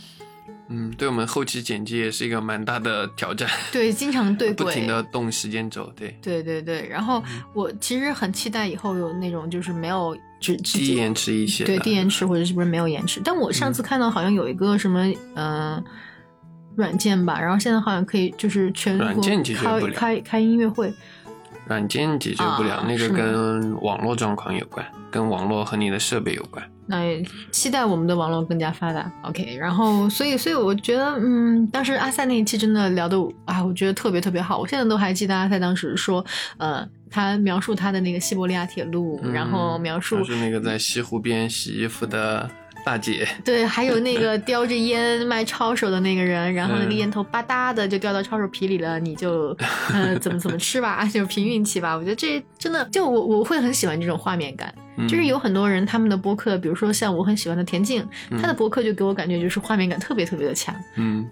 嗯，对我们后期剪辑也是一个蛮大的挑战，对，经常对不停。的动时间轴。对，对对对，然后嗯我其实很期待以后有那种就是没有直直低延迟一些。对低延迟或者是不是没有延迟？但我上次看到好像有一个什么嗯、呃软件吧，然后现在好像可以就是全国开开开音乐会，软件解决不了，那个跟网络状况有关，跟网络和你的设备有关。那也期待我们的网络更加发达。OK，然后所以所以我觉得，嗯，当时阿塞那一期真的聊的啊，我觉得特别特别好。我现在都还记得阿塞当时说，呃，他描述他的那个西伯利亚铁路，然后描述就是那个在西湖边洗衣服的大姐，对，还有那个叼着烟卖抄手的那个人，然后那个嗯烟头吧嗒的就掉到抄手皮里了，你就呃怎么怎么吃吧，就凭运气吧。我觉得这真的就我我会很喜欢这种画面感，嗯就是有很多人他们的播客，比如说像我很喜欢的田径，他的播客就给我感觉就是画面感特别特别的强。嗯，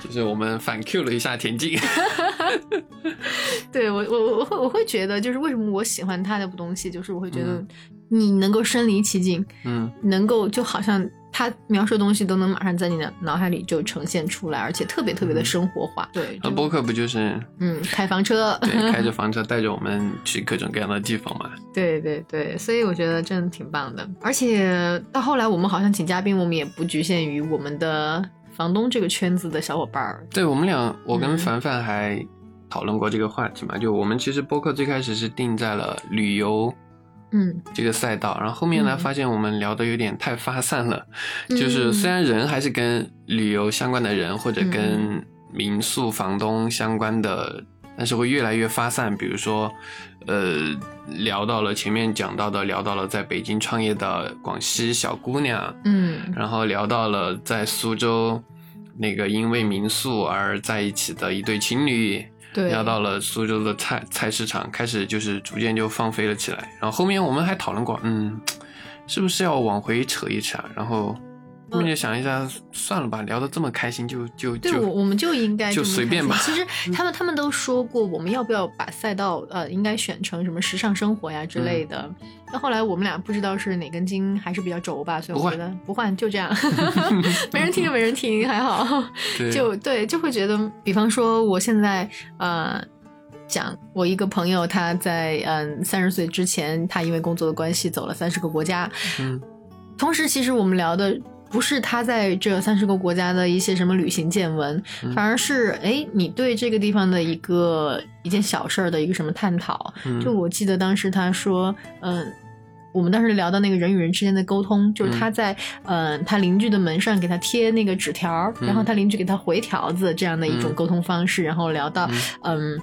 就是我们反 Q 了一下田径。对我我我会我会觉得就是为什么我喜欢他的东西，就是我会觉得嗯你能够身临其境，嗯，能够就好像他描述的东西都能马上在你的脑海里就呈现出来，而且特别特别的生活化。对，那播客不就是嗯，开房车，对开着 房车带着我们去各种各样的地方嘛？对对对，所以我觉得真的挺棒的。而且到后来，我们好像请嘉宾，我们也不局限于我们的房东这个圈子的小伙伴儿。对我们俩，我跟嗯凡凡还讨论过这个话题嘛。就我们其实播客最开始是定在了旅游嗯这个赛道，然后后面呢，嗯发现我们聊的有点太发散了。嗯就是虽然人还是跟旅游相关的人，或者跟民宿房东相关的，但是会越来越发散。比如说，呃，聊到了前面讲到的，聊到了在北京创业的广西小姑娘，嗯然后聊到了在苏州那个因为民宿而在一起的一对情侣，对，聊到了苏州的菜菜市场，开始就是逐渐就放飞了起来。然后后面我们还讨论过，嗯，是不是要往回扯一扯啊？然后后面就想一下，算了吧，聊得这么开心，就就对，我就我们就应该就随便吧其实 他们他们都说过，我们要不要把赛道呃应该选成什么时尚生活呀之类的。嗯那、后来我们俩不知道是哪根筋还是比较轴吧，所以我觉得不换就这样，没人听就没人听，还好。对就对，就会觉得，比方说我现在呃。讲我一个朋友，他在嗯三十岁之前，他因为工作的关系走了三十个国家，嗯同时，其实我们聊的不是他在这三十个国家的一些什么旅行见闻，嗯。反而是哎，你对这个地方的一个一件小事儿的一个什么探讨。嗯。就我记得当时他说，嗯、我们当时聊到那个人与人之间的沟通，就是他在嗯、呃他邻居的门上给他贴那个纸条，嗯。然后他邻居给他回条子这样的一种嗯沟通方式，然后聊到嗯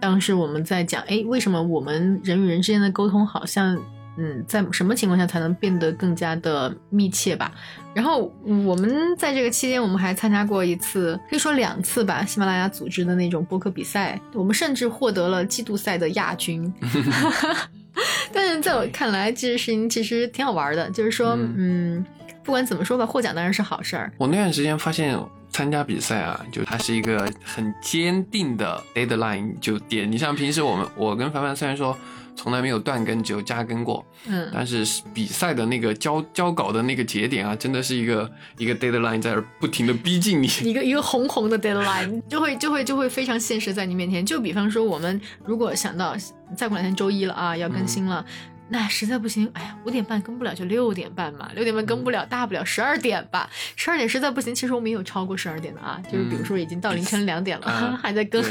当时我们在讲，哎，为什么我们人与人之间的沟通好像嗯，在什么情况下才能变得更加的密切吧。然后嗯我们在这个期间，我们还参加过一次，可以说两次吧，喜马拉雅组织的那种播客比赛，我们甚至获得了季度赛的亚军。但是在我看来，这件事情其实挺好玩的，就是说，嗯，不管怎么说吧，获奖当然是好事儿。我那段时间发现参加比赛啊，就它是一个很坚定的 deadline 就点。你像平时我们我跟凡凡虽然说从来没有断更，只有加更过，嗯，但是比赛的那个交交稿的那个节点啊，真的是一个一个 deadline 在这儿不停的逼近你。一个一个红红的 deadline 就会就会就会非常现实在你面前。就比方说，我们如果想到再过两天周一了啊，要更新了。那实在不行，哎呀，五点半更不了就六点半嘛，六点半更不了，大不了十二点吧。十二点实在不行，其实我们也有超过十二点的啊，就是比如说已经到凌晨两点了，啊 还在更。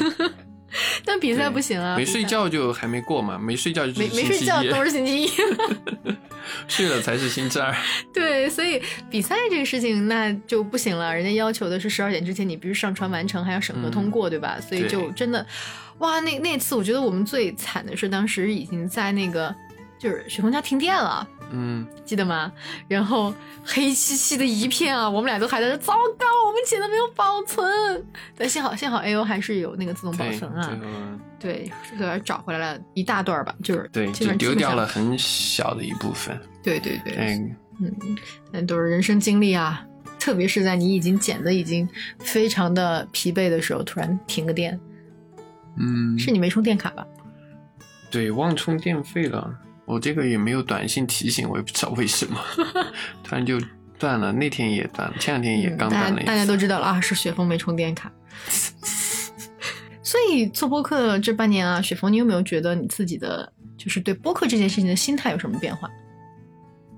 但比赛不行啊，没睡觉就还没过嘛，没睡觉就是没没睡觉都是星期一。睡了才是星期二。对，所以比赛这个事情那就不行了，人家要求的是十二点之前你必须上传完成，还要审核通过，对吧？所以就真的，哇，那那次我觉得我们最惨的是当时已经在那个就是雪峰家停电了。嗯，记得吗？然后黑漆漆的一片啊，我们俩都还在这，糟糕，我们写的没有保存。但幸好幸好 A O 还是有那个自动保，存啊对，这个找回来了一大段吧，就是对就丢掉。了很小的一部分。对对对，嗯，嗯，那都是人生经历啊，特别是在你已经剪的已经非常的疲惫的时候，突然停个电，嗯，是你没充电卡吧？对，忘充电费了。我这个也没有短信提醒，我也不知道为什么，突然就断了。那天也断了，前两天也嗯刚断了大家都知道了啊，是雪峰没充电卡。所以做播客这半年啊，雪峰，你有没有觉得你自己的就是对播客这件事情的心态有什么变化？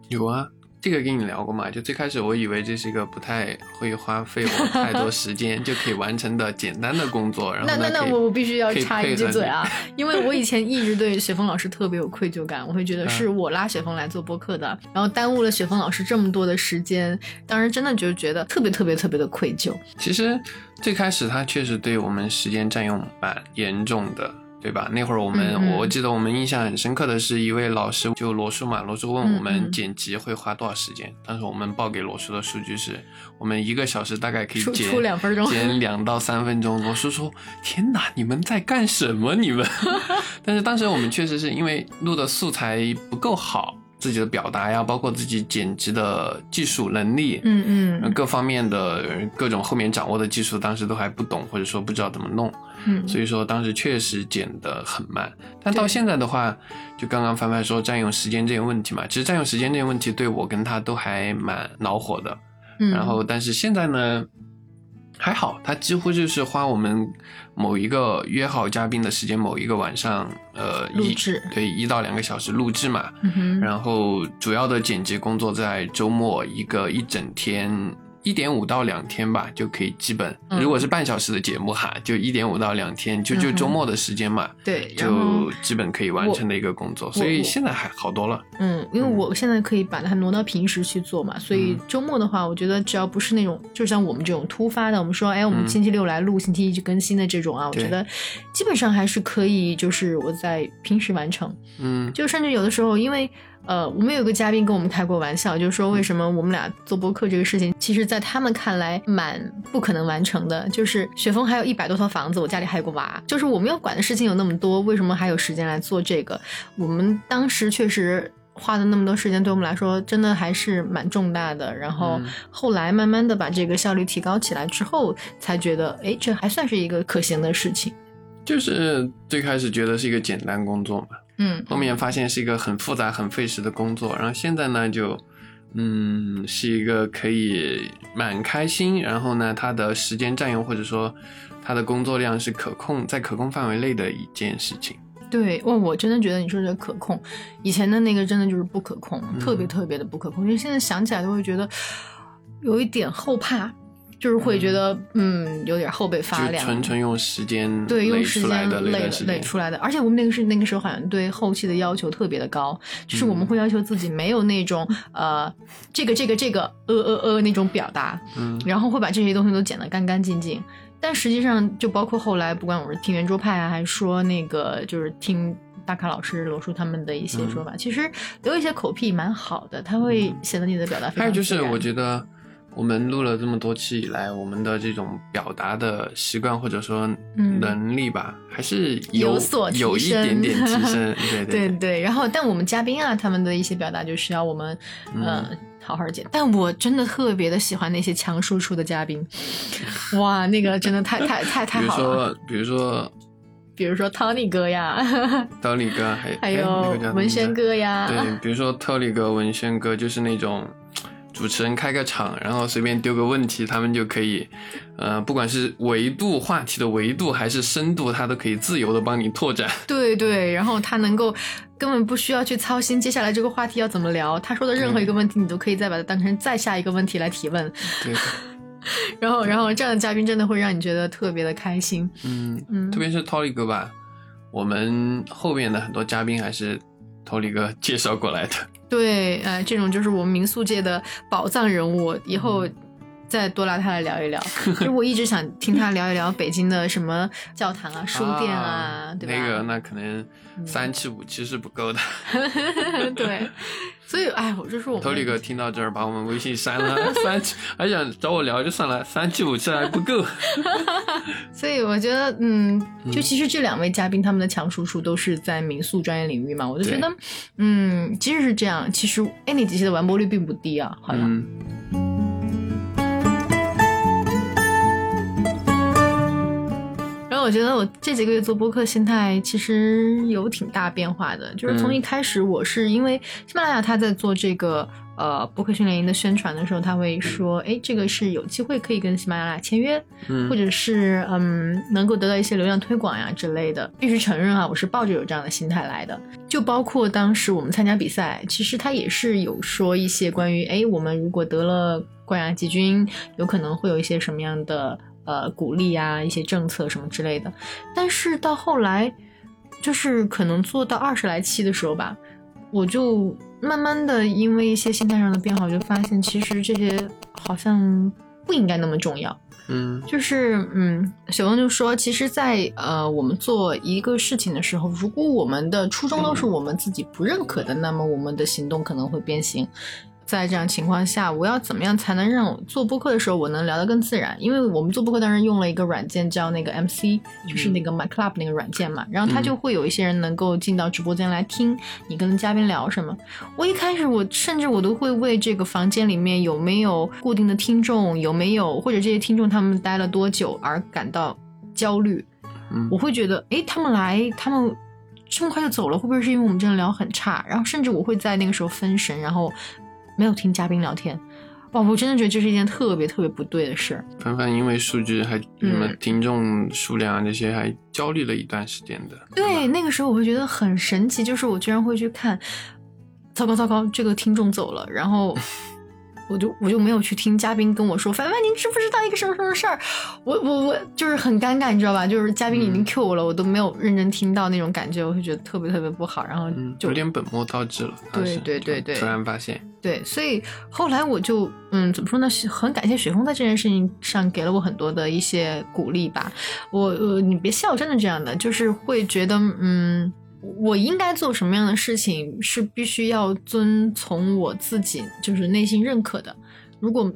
有啊，这个跟你聊过嘛？就最开始我以为这是一个不太会花费我 太多时间就可以完成的简单的工作，然后那那我我必须要插一句嘴啊，因为我以前一直对雪峰老师特别有愧疚感，我会觉得是我拉雪峰来做播客的，然后耽误了雪峰老师这么多的时间，当时真的就觉得特别特别特别的愧疚。其实最开始他确实对我们时间占用蛮严重的，对吧？那会儿我们，嗯嗯我记得我们印象很深刻的是一位老师，就罗叔嘛，罗叔问我们剪辑会花多少时间，当时我们报给罗叔的数据是，我们一个小时大概可以出剪出两分钟剪两到三分钟。罗叔说：“天哪，你们在干什么？你们？” 但是当时我们确实是因为录的素材不够好。自己的表达呀，包括自己剪辑的技术能力，嗯嗯。各方面的呃各种后面掌握的技术，当时都还不懂，或者说不知道怎么弄，嗯，所以说当时确实剪得很慢。但到现在的话，就刚刚凡凡说占用时间这个问题嘛，其实占用时间这个问题对我跟他都还蛮恼火的。嗯。然后，但是现在呢，还好，他几乎就是花我们某一个约好嘉宾的时间，某一个晚上，呃，一录制。对一到两个小时录制嘛，嗯然后主要的剪辑工作在周末一个一整天，一点五到两天吧，就可以基本。嗯如果是半小时的节目哈，就一点五到两天，就就周末的时间嘛，对，就基本可以完成的一个工作。所以现在还好多了。嗯，因为我现在可以把它挪到平时去做嘛，所以周末的话，我觉得只要不是那种，就像我们这种突发的，我们说，哎，我们嗯星期六来录，星期一就更新的这种啊，我觉得基本上还是可以，就是我在平时完成。嗯就甚至有的时候，因为呃，我们有个嘉宾跟我们开过玩笑，就是说为什么我们俩做播客这个事情，其实在他们看来蛮不可能完成的。就是雪峰还有一百多套房子，我家里还有个娃，就是我们要管的事情有那么多，为什么还有时间来做这个？我们当时确实。花的那么多时间，对我们来说真的还是蛮重大的。然后嗯后来慢慢的把这个效率提高起来之后，才觉得，哎，这还算是一个可行的事情。就是最开始觉得是一个简单工作嘛，嗯，后面发现是一个很复杂、很费时的工作，然后现在呢就，嗯，是一个可以蛮开心，然后呢，它的时间占用或者说它的工作量是可控在可控范围内的一件事情。对，哇，我真的觉得你说这个可控，以前的那个真的就是不可控，嗯特别特别的不可控。就现在想起来都会觉得有一点后怕，就是会觉得嗯有点后背发凉。纯纯用时间对，用时间累累出来的，而且我们那个是那个时候好像对后期的要求特别的高，就是我们嗯。会要求自己没有那种呃这个这个这个呃呃呃那种表达，嗯。然后会把这些东西都剪得干干净净。但实际上，就包括后来，不管我是听圆桌派啊，还是说那个就是听大咖老师罗叔他们的一些说法，其实留一些口癖蛮好的，他会显得你的表达非常还有就是，我觉得我们录了这么多期以来，我们的这种表达的习惯或者说嗯能力吧，还是有所提有一点点提升 升。对对对对，然后但我们嘉宾啊，他们的一些表达就需要我们呃嗯好好剪。但我真的特别的喜欢那些强输出的嘉宾，哇，那个真的太太太太比如好了。说，比如说比如说 Tony 哥呀，，Tony 哥，还 还有文轩哥呀，对，比如说 Tony 哥、文轩哥，就是那种主持人开个场，然后随便丢个问题，他们就可以，呃，不管是维度话题的维度还是深度，他都可以自由的帮你拓展。对对，然后他能够根本不需要去操心接下来这个话题要怎么聊，他说的任何一个问题，你都可以再把它当成再下一个问题来提问。对，然后，然后这样的嘉宾真的会让你觉得特别的开心。嗯，嗯特别是 Tolly 哥吧，我们后面的很多嘉宾还是 Tolly 哥介绍过来的。对，呃，这种就是我们民宿界的宝藏人物，以后再多拉他来聊一聊。就是我一直想听他聊一聊北京的什么教堂啊、书店啊，对吧？那个那可能嗯三期五期是不够的。对，所以哎，我就说我们 Tolly 哥听到这儿，把我们微信删了，三期还想找我聊就算了，三期五期还不够。所以我觉得，嗯，就其实这两位嘉宾他们的强叔叔都是在民宿专业领域嘛，我就觉得，嗯，即使是这样，其实 Any 机器的完播率并不低啊，好像。嗯，我觉得我这几个月做播客心态其实有挺大变化的，就是从嗯一开始我是因为喜马拉雅他在做这个呃播客训练营的宣传的时候，他会说，哎，这个是有机会可以跟喜马拉雅签约，嗯或者是嗯能够得到一些流量推广呀之类的。必须承认啊，我是抱着有这样的心态来的。就包括当时我们参加比赛，其实他也是有说一些关于，哎，我们如果得了冠亚季军，有可能会有一些什么样的呃鼓励啊，一些政策什么之类的。但是到后来，就是可能做到二十来期的时候吧，我就慢慢的因为一些心态上的变化，我就发现其实这些好像不应该那么重要。嗯就是嗯，小峰就说，其实在，呃我们做一个事情的时候，如果我们的初衷都是我们自己不认可的，那么我们的行动可能会变形。在这样情况下，我要怎么样才能让我做播客的时候我能聊得更自然？因为我们做播客当然用了一个软件叫那个 MC，就是那个 My Club 那个软件嘛，然后它就会有一些人能够进到直播间来听你跟嘉宾聊什么。我一开始我甚至我都会为这个房间里面有没有固定的听众，有没有或者这些听众他们待了多久而感到焦虑。嗯我会觉得，诶，他们来，他们这么快就走了，会不会是因为我们真的聊很差？然后甚至我会在那个时候分神，然后没有听嘉宾聊天。哇，我真的觉得这是一件特别特别不对的事儿。凡凡因为数据还什么嗯听众数量啊这些还焦虑了一段时间的。对，那个时候我会觉得很神奇，就是我居然会去看，糟糕糟糕，这个听众走了，然后我就我就没有去听嘉宾跟我说，凡凡，您知不知道一个什么什么事儿？我我我就是很尴尬，你知道吧？就是嘉宾已经嗯 Q 我了，我都没有认真听到那种感觉，我会觉得特别特别不好，然后嗯，就有点本末倒置了。当对对对对突然发现，对，所以后来我就嗯，怎么说呢？是很感谢雪峰在这件事情上给了我很多的一些鼓励吧。我呃，你别笑，真的这样的，就是会觉得嗯，我应该做什么样的事情是必须要遵从我自己就是内心认可的。如果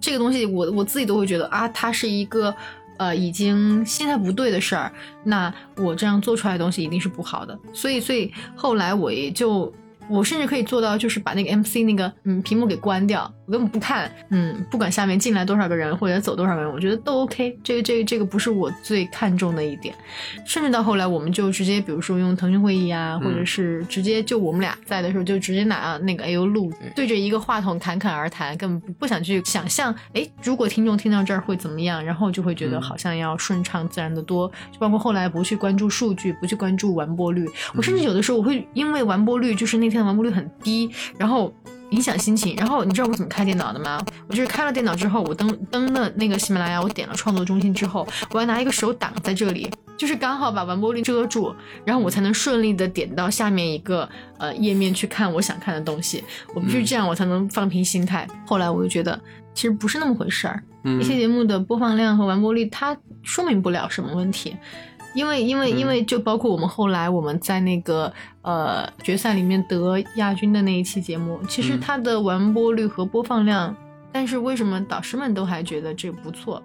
这个东西我我自己都会觉得啊，它是一个。呃，已经心态不对的事儿，那我这样做出来的东西一定是不好的。所以，所以后来我也就我甚至可以做到，就是把那个 MC 那个嗯屏幕给关掉，根本不看，嗯，不管下面进来多少个人或者走多少个人，我觉得都 OK。这个这个这个不是我最看重的一点，甚至到后来我们就直接，比如说用腾讯会议啊，或者是直接就我们俩在的时候，就直接拿那个 AU 录对着一个话筒侃侃而谈，根本不不想去想象，哎，如果听众听到这儿会怎么样，然后就会觉得嗯。好像要顺畅自然的多，就包括后来不去关注数据，不去关注完播率，我甚至有的时候我会因为完播率就是那天的完播率很低，然后。影响心情，然后你知道我怎么开电脑的吗？我就是开了电脑之后，我登登了那个喜马拉雅，我点了创作中心之后，我要拿一个手挡在这里，就是刚好把完播率遮住，然后我才能顺利的点到下面一个呃页面去看我想看的东西。我必须这样，我才能放平心态。后来我就觉得，其实不是那么回事儿。嗯一些节目的播放量和完播率，它说明不了什么问题。因为因为因嗯为就包括我们后来我们在那个呃决赛里面得亚军的那一期节目，其实嗯它的完播率和播放量，但是为什么导师们都还觉得这不错？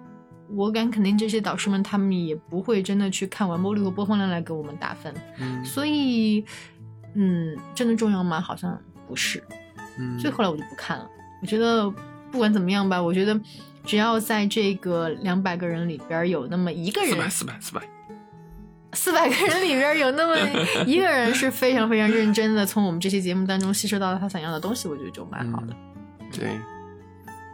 我敢肯定，这些导师们他们也不会真的去看完播率和播放量来给我们打分，嗯所以，嗯，真的重要吗？好像不是。嗯，所以后来我就不看了。我觉得不管怎么样吧，我觉得只要在这个两百个人里边有那么一个人四百，四百四百，四百个人里边有那么 一个人是非常非常认真的从我们这期节目当中吸收到了他想要的东西，我觉得就蛮好的。对，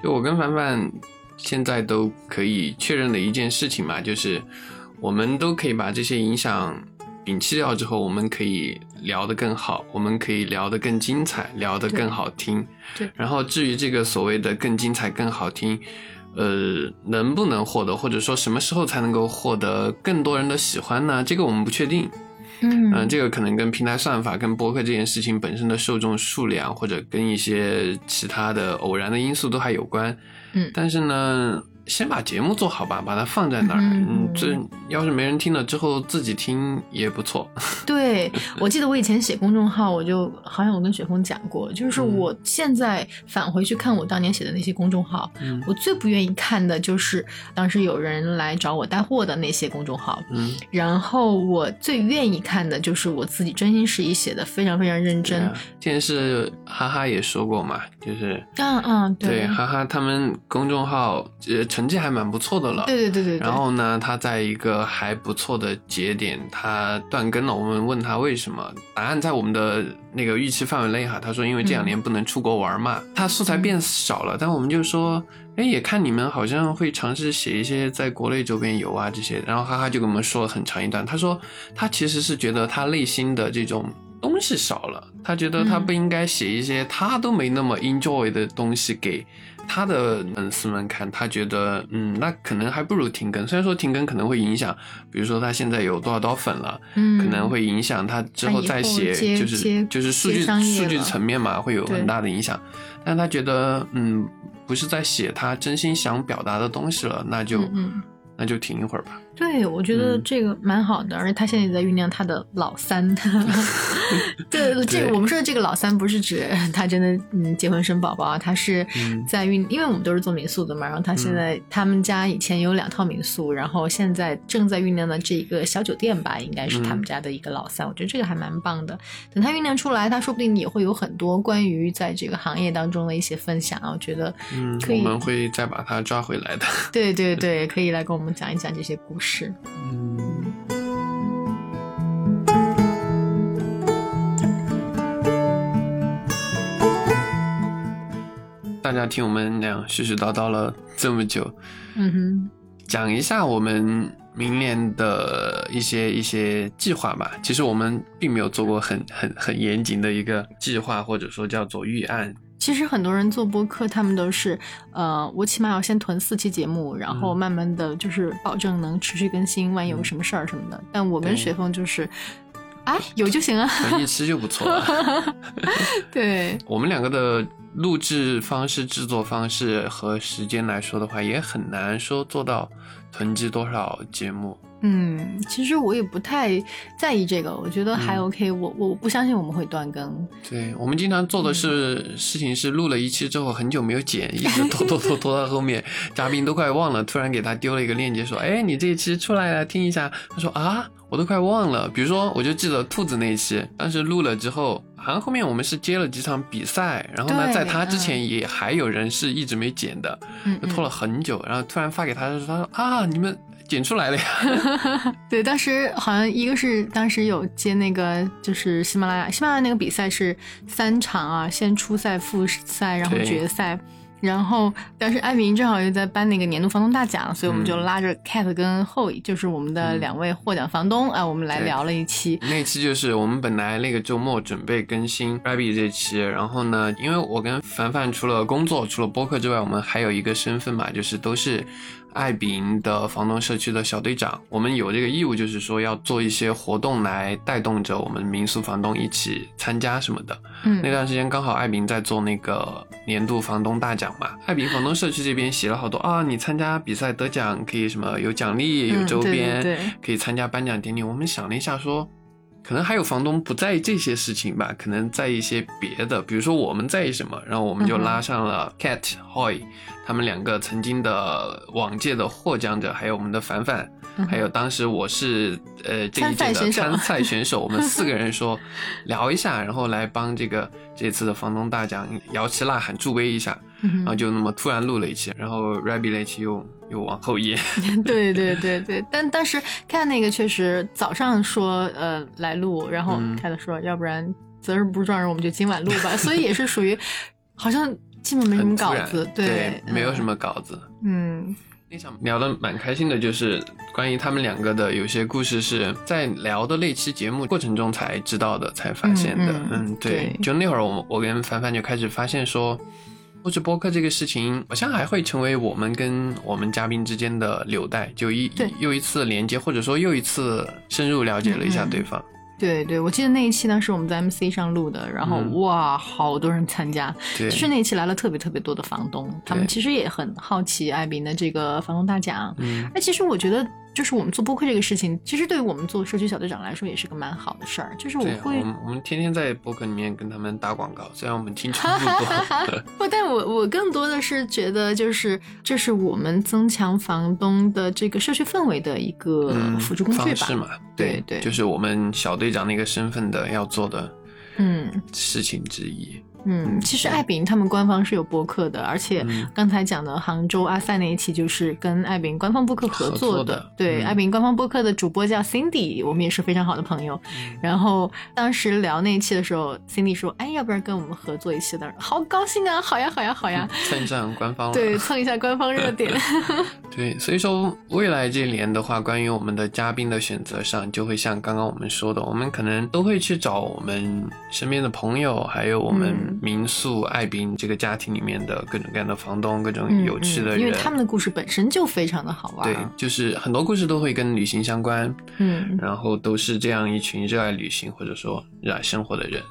就我跟凡凡现在都可以确认的一件事情嘛，就是我们都可以把这些影响摒弃掉之后，我们可以聊得更好，我们可以聊得更精彩，聊得更好听。对然后至于这个所谓的更精彩、更好听。呃，能不能获得，或者说什么时候才能够获得更多人的喜欢呢？这个我们不确定。嗯嗯，这个可能跟平台算法、跟播客这件事情本身的受众数量，或者跟一些其他的偶然的因素都还有关。嗯但是呢，先把节目做好吧，把它放在那儿。嗯嗯，这要是没人听了之后，自己听也不错。对，我记得我以前写公众号，我就好像我跟雪峰讲过，就是嗯我现在返回去看我当年写的那些公众号，嗯我最不愿意看的就是当时有人来找我带货的那些公众号。嗯，然后我最愿意看的就是我自己真心实意写的，非常非常认真。这件事哈哈也说过嘛，就是嗯嗯，对哈哈他们公众号呃成绩还蛮不错的了。对对对对对。然后呢，他在一个还不错的节点，他断更了。我们问他为什么，答案在我们的那个预期范围内哈。他说因为这两年不能出国玩嘛，他素材变少了。但我们就说，哎，也看你们好像会尝试写一些在国内周边游啊这些。然后哈哈就跟我们说了很长一段，他说他其实是觉得他内心的这种。东西少了，他觉得他不应该写一些他都没那么 enjoy 的东西给他的粉丝们看，他觉得，嗯，那可能还不如停更。虽然说停更可能会影响，比如说他现在有多少多少粉了，嗯可能会影响他之后再写，就是就是数据数据层面嘛，会有很大的影响。但他觉得，嗯，不是在写他真心想表达的东西了，那就、那就停一会儿吧。对，我觉得嗯这个蛮好的，而且他现在也在酝酿他的老三。对，这个我们说的这个老三不是指 他真的嗯结婚生宝宝啊，他是嗯在酝，因为我们都是做民宿的嘛，然后他现在、他们家以前有两套民宿，然后现在正在酝酿的这一个小酒店吧，应该是他们嗯家的一个老三，我觉得这个还蛮棒的。等他酝酿出来，他说不定也会有很多关于在这个行业当中的一些分享啊，我觉得嗯，我们会再把他抓回来的。对对 对，可以来跟我们讲一讲这些故事。嗯。大家听我们俩絮絮叨叨了这么久，嗯哼。讲一下我们明年的一些一些计划吧。其实我们并没有做过很很很严谨的一个计划，或者说叫做预案。其实很多人做播客，他们都是，呃，我起码要先囤四期节目，然后嗯慢慢的就是保证能持续更新，万一有什么事儿什么的。但我跟对雪峰就是，哎，有就行啊。存一期就不错了。对，我们两个的录制方式、制作方式和时间来说的话，也很难说做到囤积多少节目。嗯，其实我也不太在意这个，我觉得还嗯 OK 我。我不相信我们会断更。对我们经常做的是、嗯事情是录了一期之后很久没有剪，一直拖拖拖拖到后面，嘉宾都快忘了，突然给他丢了一个链接说：“哎，你这一期出来了，听一下。”他说：“啊，我都快忘了。”比如说，我就记得兔子那一期，当时录了之后，好像后面我们是接了几场比赛，然后呢，在他之嗯前也还有人是一直没剪的，嗯就拖了很久，然后突然发给他他说：“啊，你们剪出来了呀。”对，当时好像一个是当时有接那个就是喜马拉雅，喜马拉雅那个比赛是三场啊，先初赛、复赛，然后决赛。然后当时艾米正好又在颁那个年度房东大奖，所以我们就拉着 Cat 跟后就是我们的嗯两位获奖房东啊，我们来聊了一期。那期就是我们本来那个周末准备更新 Rabbit 这期，然后呢，因为我跟凡凡除了工作、除了播客之外，我们还有一个身份嘛，就是都是爱彼迎的房东社区的小队长，我们有这个义务，就是说要做一些活动来带动着我们民宿房东一起参加什么的。嗯那段时间刚好爱彼在做那个年度房东大奖嘛，爱彼房东社区这边写了好多啊，你参加比赛得奖可以什么有奖励、有周边，对对可以参加颁奖典礼。我们想了一下说。可能还有房东不在意这些事情吧，可能在意一些别的，比如说我们在意什么，然后我们就拉上了 Cat Hoy，他们两个曾经的往届的获奖者，还有我们的凡凡，嗯还有当时我是呃这一届的参赛选手我们四个人说 聊一下，然后来帮这个这次的房东大奖摇旗呐喊助威一下，嗯然后就那么突然录了一期，然后 Rabbi 那期又又往后延，对对对对，但当时看那个确实早上说呃来录，然后嗯。开的说要不然择日不撞日，我们就今晚录吧，所以也是属于好像基本没什么稿子，对，没有什么么稿子。嗯。那场聊的蛮开心的，就是关于他们两个的有些故事是在聊的那期节目过程中才知道的，才发现的。嗯对就那会儿我我跟凡凡就开始发现说，录制播客这个事情好像还会成为我们跟我们嘉宾之间的纽带，就一对又一次连接，或者说又一次深入了解了一下对方。对对，我记得那一期呢是我们在 MC 上录的，然后、嗯哇，好多人参加。对，其实那一期来了特别特别多的房东，他们其实也很好奇艾宾的这个房东大奖。嗯，那其实我觉得，就是我们做播客这个事情，其实对于我们做社区小队长来说，也是个蛮好的事儿。就是我，会我们我们天天在播客里面跟他们打广告，虽然我们听众不多。不，但我我更多的是觉得，就是这是我们增强房东的这个社区氛围的一个嗯，辅助工具吧。方式嘛，对对就是我们小队长那个身份的要做的嗯事情之一。嗯，其实爱彼迎他们官方是有播客的，而且嗯刚才讲的杭州阿塞那一期就是跟爱彼迎官方播客合作的对，嗯爱彼迎官方播客的主播叫 Cindy，我们也是非常好的朋友。嗯然后当时聊那一期的时候，Cindy 说：“哎，要不然跟我们合作一期的？”好高兴啊！好呀，好呀，好呀！蹭上官方。对，蹭一下官方热点。对，所以说未来这一年的话，关于我们的嘉宾的选择上，就会像刚刚我们说的，我们可能都会去找我们身边的朋友，还有我们嗯民宿爱宾这个家庭里面的各种各样的房东，各种嗯有趣的人。嗯因为他们的故事本身就非常的好玩。对，就是很多故事都会跟旅行相关，嗯，然后都是这样一群热爱旅行或者说热爱生活的人。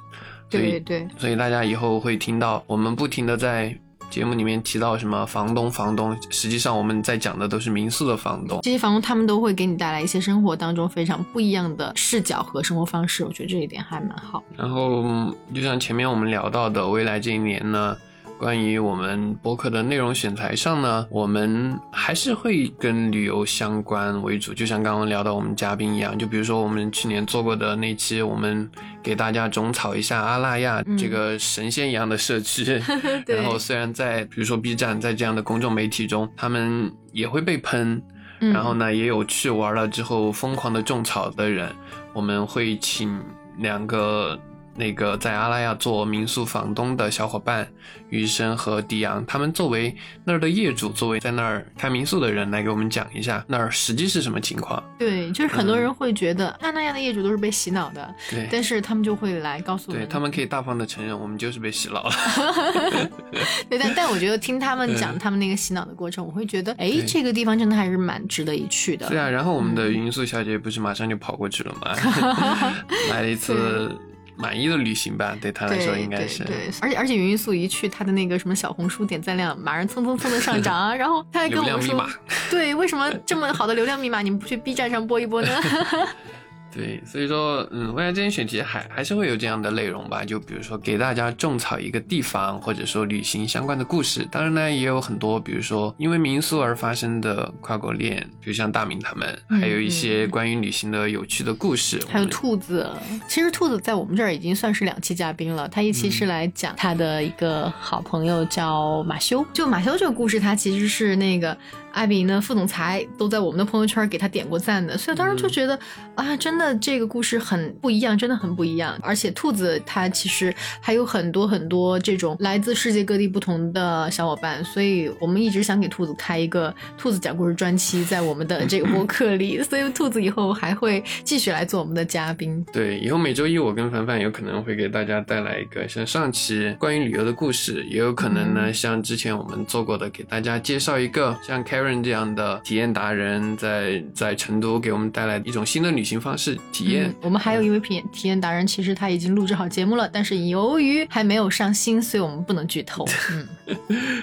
对对，所以大家以后会听到我们不停的在节目里面提到什么房东房东，实际上我们在讲的都是民宿的房东。这些房东他们都会给你带来一些生活当中非常不一样的视角和生活方式，我觉得这一点还蛮好。然后嗯就像前面我们聊到的，未来这一年呢。关于我们博客的内容选材上呢，我们还是会跟旅游相关为主，就像刚刚聊到我们嘉宾一样，就比如说我们去年做过的那期，我们给大家种草一下阿那亚嗯这个神仙一样的社区，对然后虽然在比如说 B 站，在这样的公众媒体中，他们也会被喷，嗯然后呢，也有去玩了之后疯狂的种草的人，我们会请两个那个在阿拉亚做民宿房东的小伙伴余生和迪阳，他们作为那儿的业主，作为在那儿开民宿的人，来给我们讲一下那儿实际是什么情况。对，就是很多人会觉得阿那亚的业主都是被洗脑的，对。但是他们就会来告诉我们，对他们可以大方的承认，我们就是被洗脑了。对，但但我觉得听他们讲嗯他们那个洗脑的过程，我会觉得，哎，这个地方真的还是蛮值得一去的。对啊，然后我们的嗯云素小姐不是马上就跑过去了吗？来了一次满意的旅行吧，对他来说应该是。对对，而且而且云云素一去，他的那个什么小红书点赞量马上蹭蹭蹭的上涨啊，然后他还跟我说流量密码，对，为什么这么好的流量密码你们不去 B 站上播一播呢？对，所以说，嗯，未来这些选题还还是会有这样的内容吧，就比如说给大家种草一个地方，或者说旅行相关的故事。当然呢，也有很多，比如说因为民宿而发生的跨国恋，比如像大明他们，嗯还有一些关于旅行的有趣的故事。还有兔子，其实兔子在我们这儿已经算是两期嘉宾了。他一期是来讲他的一个好朋友叫马修，就马修这个故事，他其实是那个艾比呢副总裁都在我们的朋友圈给他点过赞的，所以当时就觉得、啊，真的这个故事很不一样，真的很不一样。而且兔子它其实还有很多很多这种来自世界各地不同的小伙伴，所以我们一直想给兔子开一个兔子讲故事专辑，在我们的这个播客里，所以兔子以后还会继续来做我们的嘉宾。对，以后每周一我跟凡凡有可能会给大家带来一个像上期关于旅游的故事，也有可能呢，嗯像之前我们做过的，给大家介绍一个像 Carrie Karen 这样的体验达人在在成都给我们带来一种新的旅行方式体验。嗯我们还有一位体验体验达人，其实他已经录制好节目了，但是由于还没有上新，所以我们不能剧透。嗯，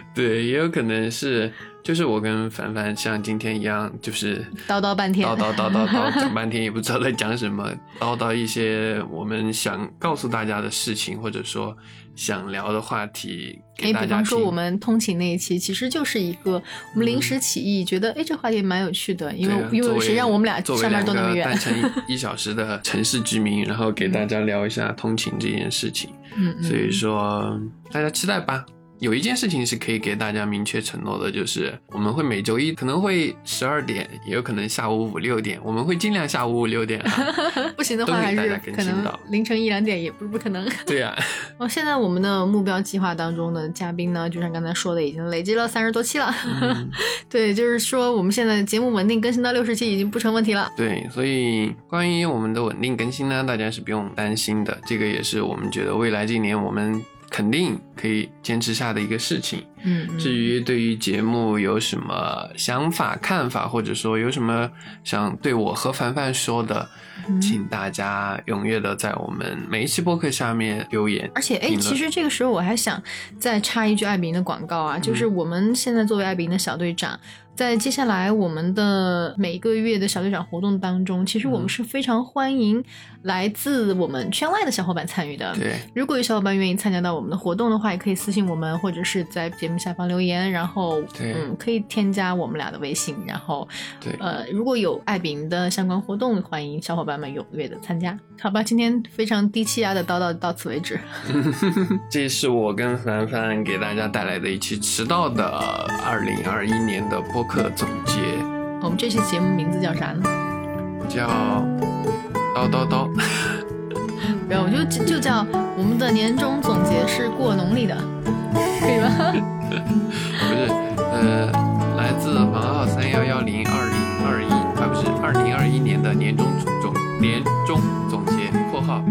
对，也有可能是就是我跟凡凡像今天一样，就是叨叨半天叨叨叨叨叨讲半天也不知道在讲什么，叨叨一些我们想告诉大家的事情，或者说想聊的话题给哎，大家比方说我们通勤那一期，其实就是一个我们临时起意，觉得哎这话题蛮有趣的，因为、啊因为谁让我们俩上班都那么远程一一小时的城市居民，然后给大家聊一下通勤这件事情。嗯嗯，所以说，大家期待吧。有一件事情是可以给大家明确承诺的，就是我们会每周一可能会十二点，也有可能下午五六点，我们会尽量下午五六点、啊。不行的话还是可能到凌晨一两点也不是不可能。对呀、哦，现在我们的目标计划当中的嘉宾呢，就像刚才说的，已经累积了三十多期了。嗯 对，就是说我们现在节目稳定更新到六十期已经不成问题了。对，所以关于我们的稳定更新呢，大家是不用担心的。这个也是我们觉得未来这一年我们肯定可以坚持下的一个事情。嗯，嗯。至于对于节目有什么想法、看法，或者说有什么想对我和凡凡说的，嗯。请大家踊跃的在我们每一期播客下面留言。而且，哎，其实这个时候我还想再插一句艾比营的广告啊，就是嗯我们现在作为艾比营的小队长，在接下来我们的每个月的小队长活动当中，其实我们嗯。是非常欢迎来自我们圈外的小伙伴参与的。对，如果有小伙伴愿意参加到我们的活动的话，也可以私信我们，或者是在节目下方留言，然后嗯，可以添加我们俩的微信，然后对呃，如果有爱饼的相关活动，欢迎小伙伴们踊跃的参加。好吧，今天非常低气压的叨叨到此为止。这是我跟凡凡给大家带来的一期迟到的二零二一年的播客总结，我们这期节目名字叫啥呢？叫叨叨叨。不要，我就就就叫我们的年终总结是过农历的，可以吗？不是，呃，来自房号三幺幺零二零二一，啊，不是二零二一年的年终总年终总结（括号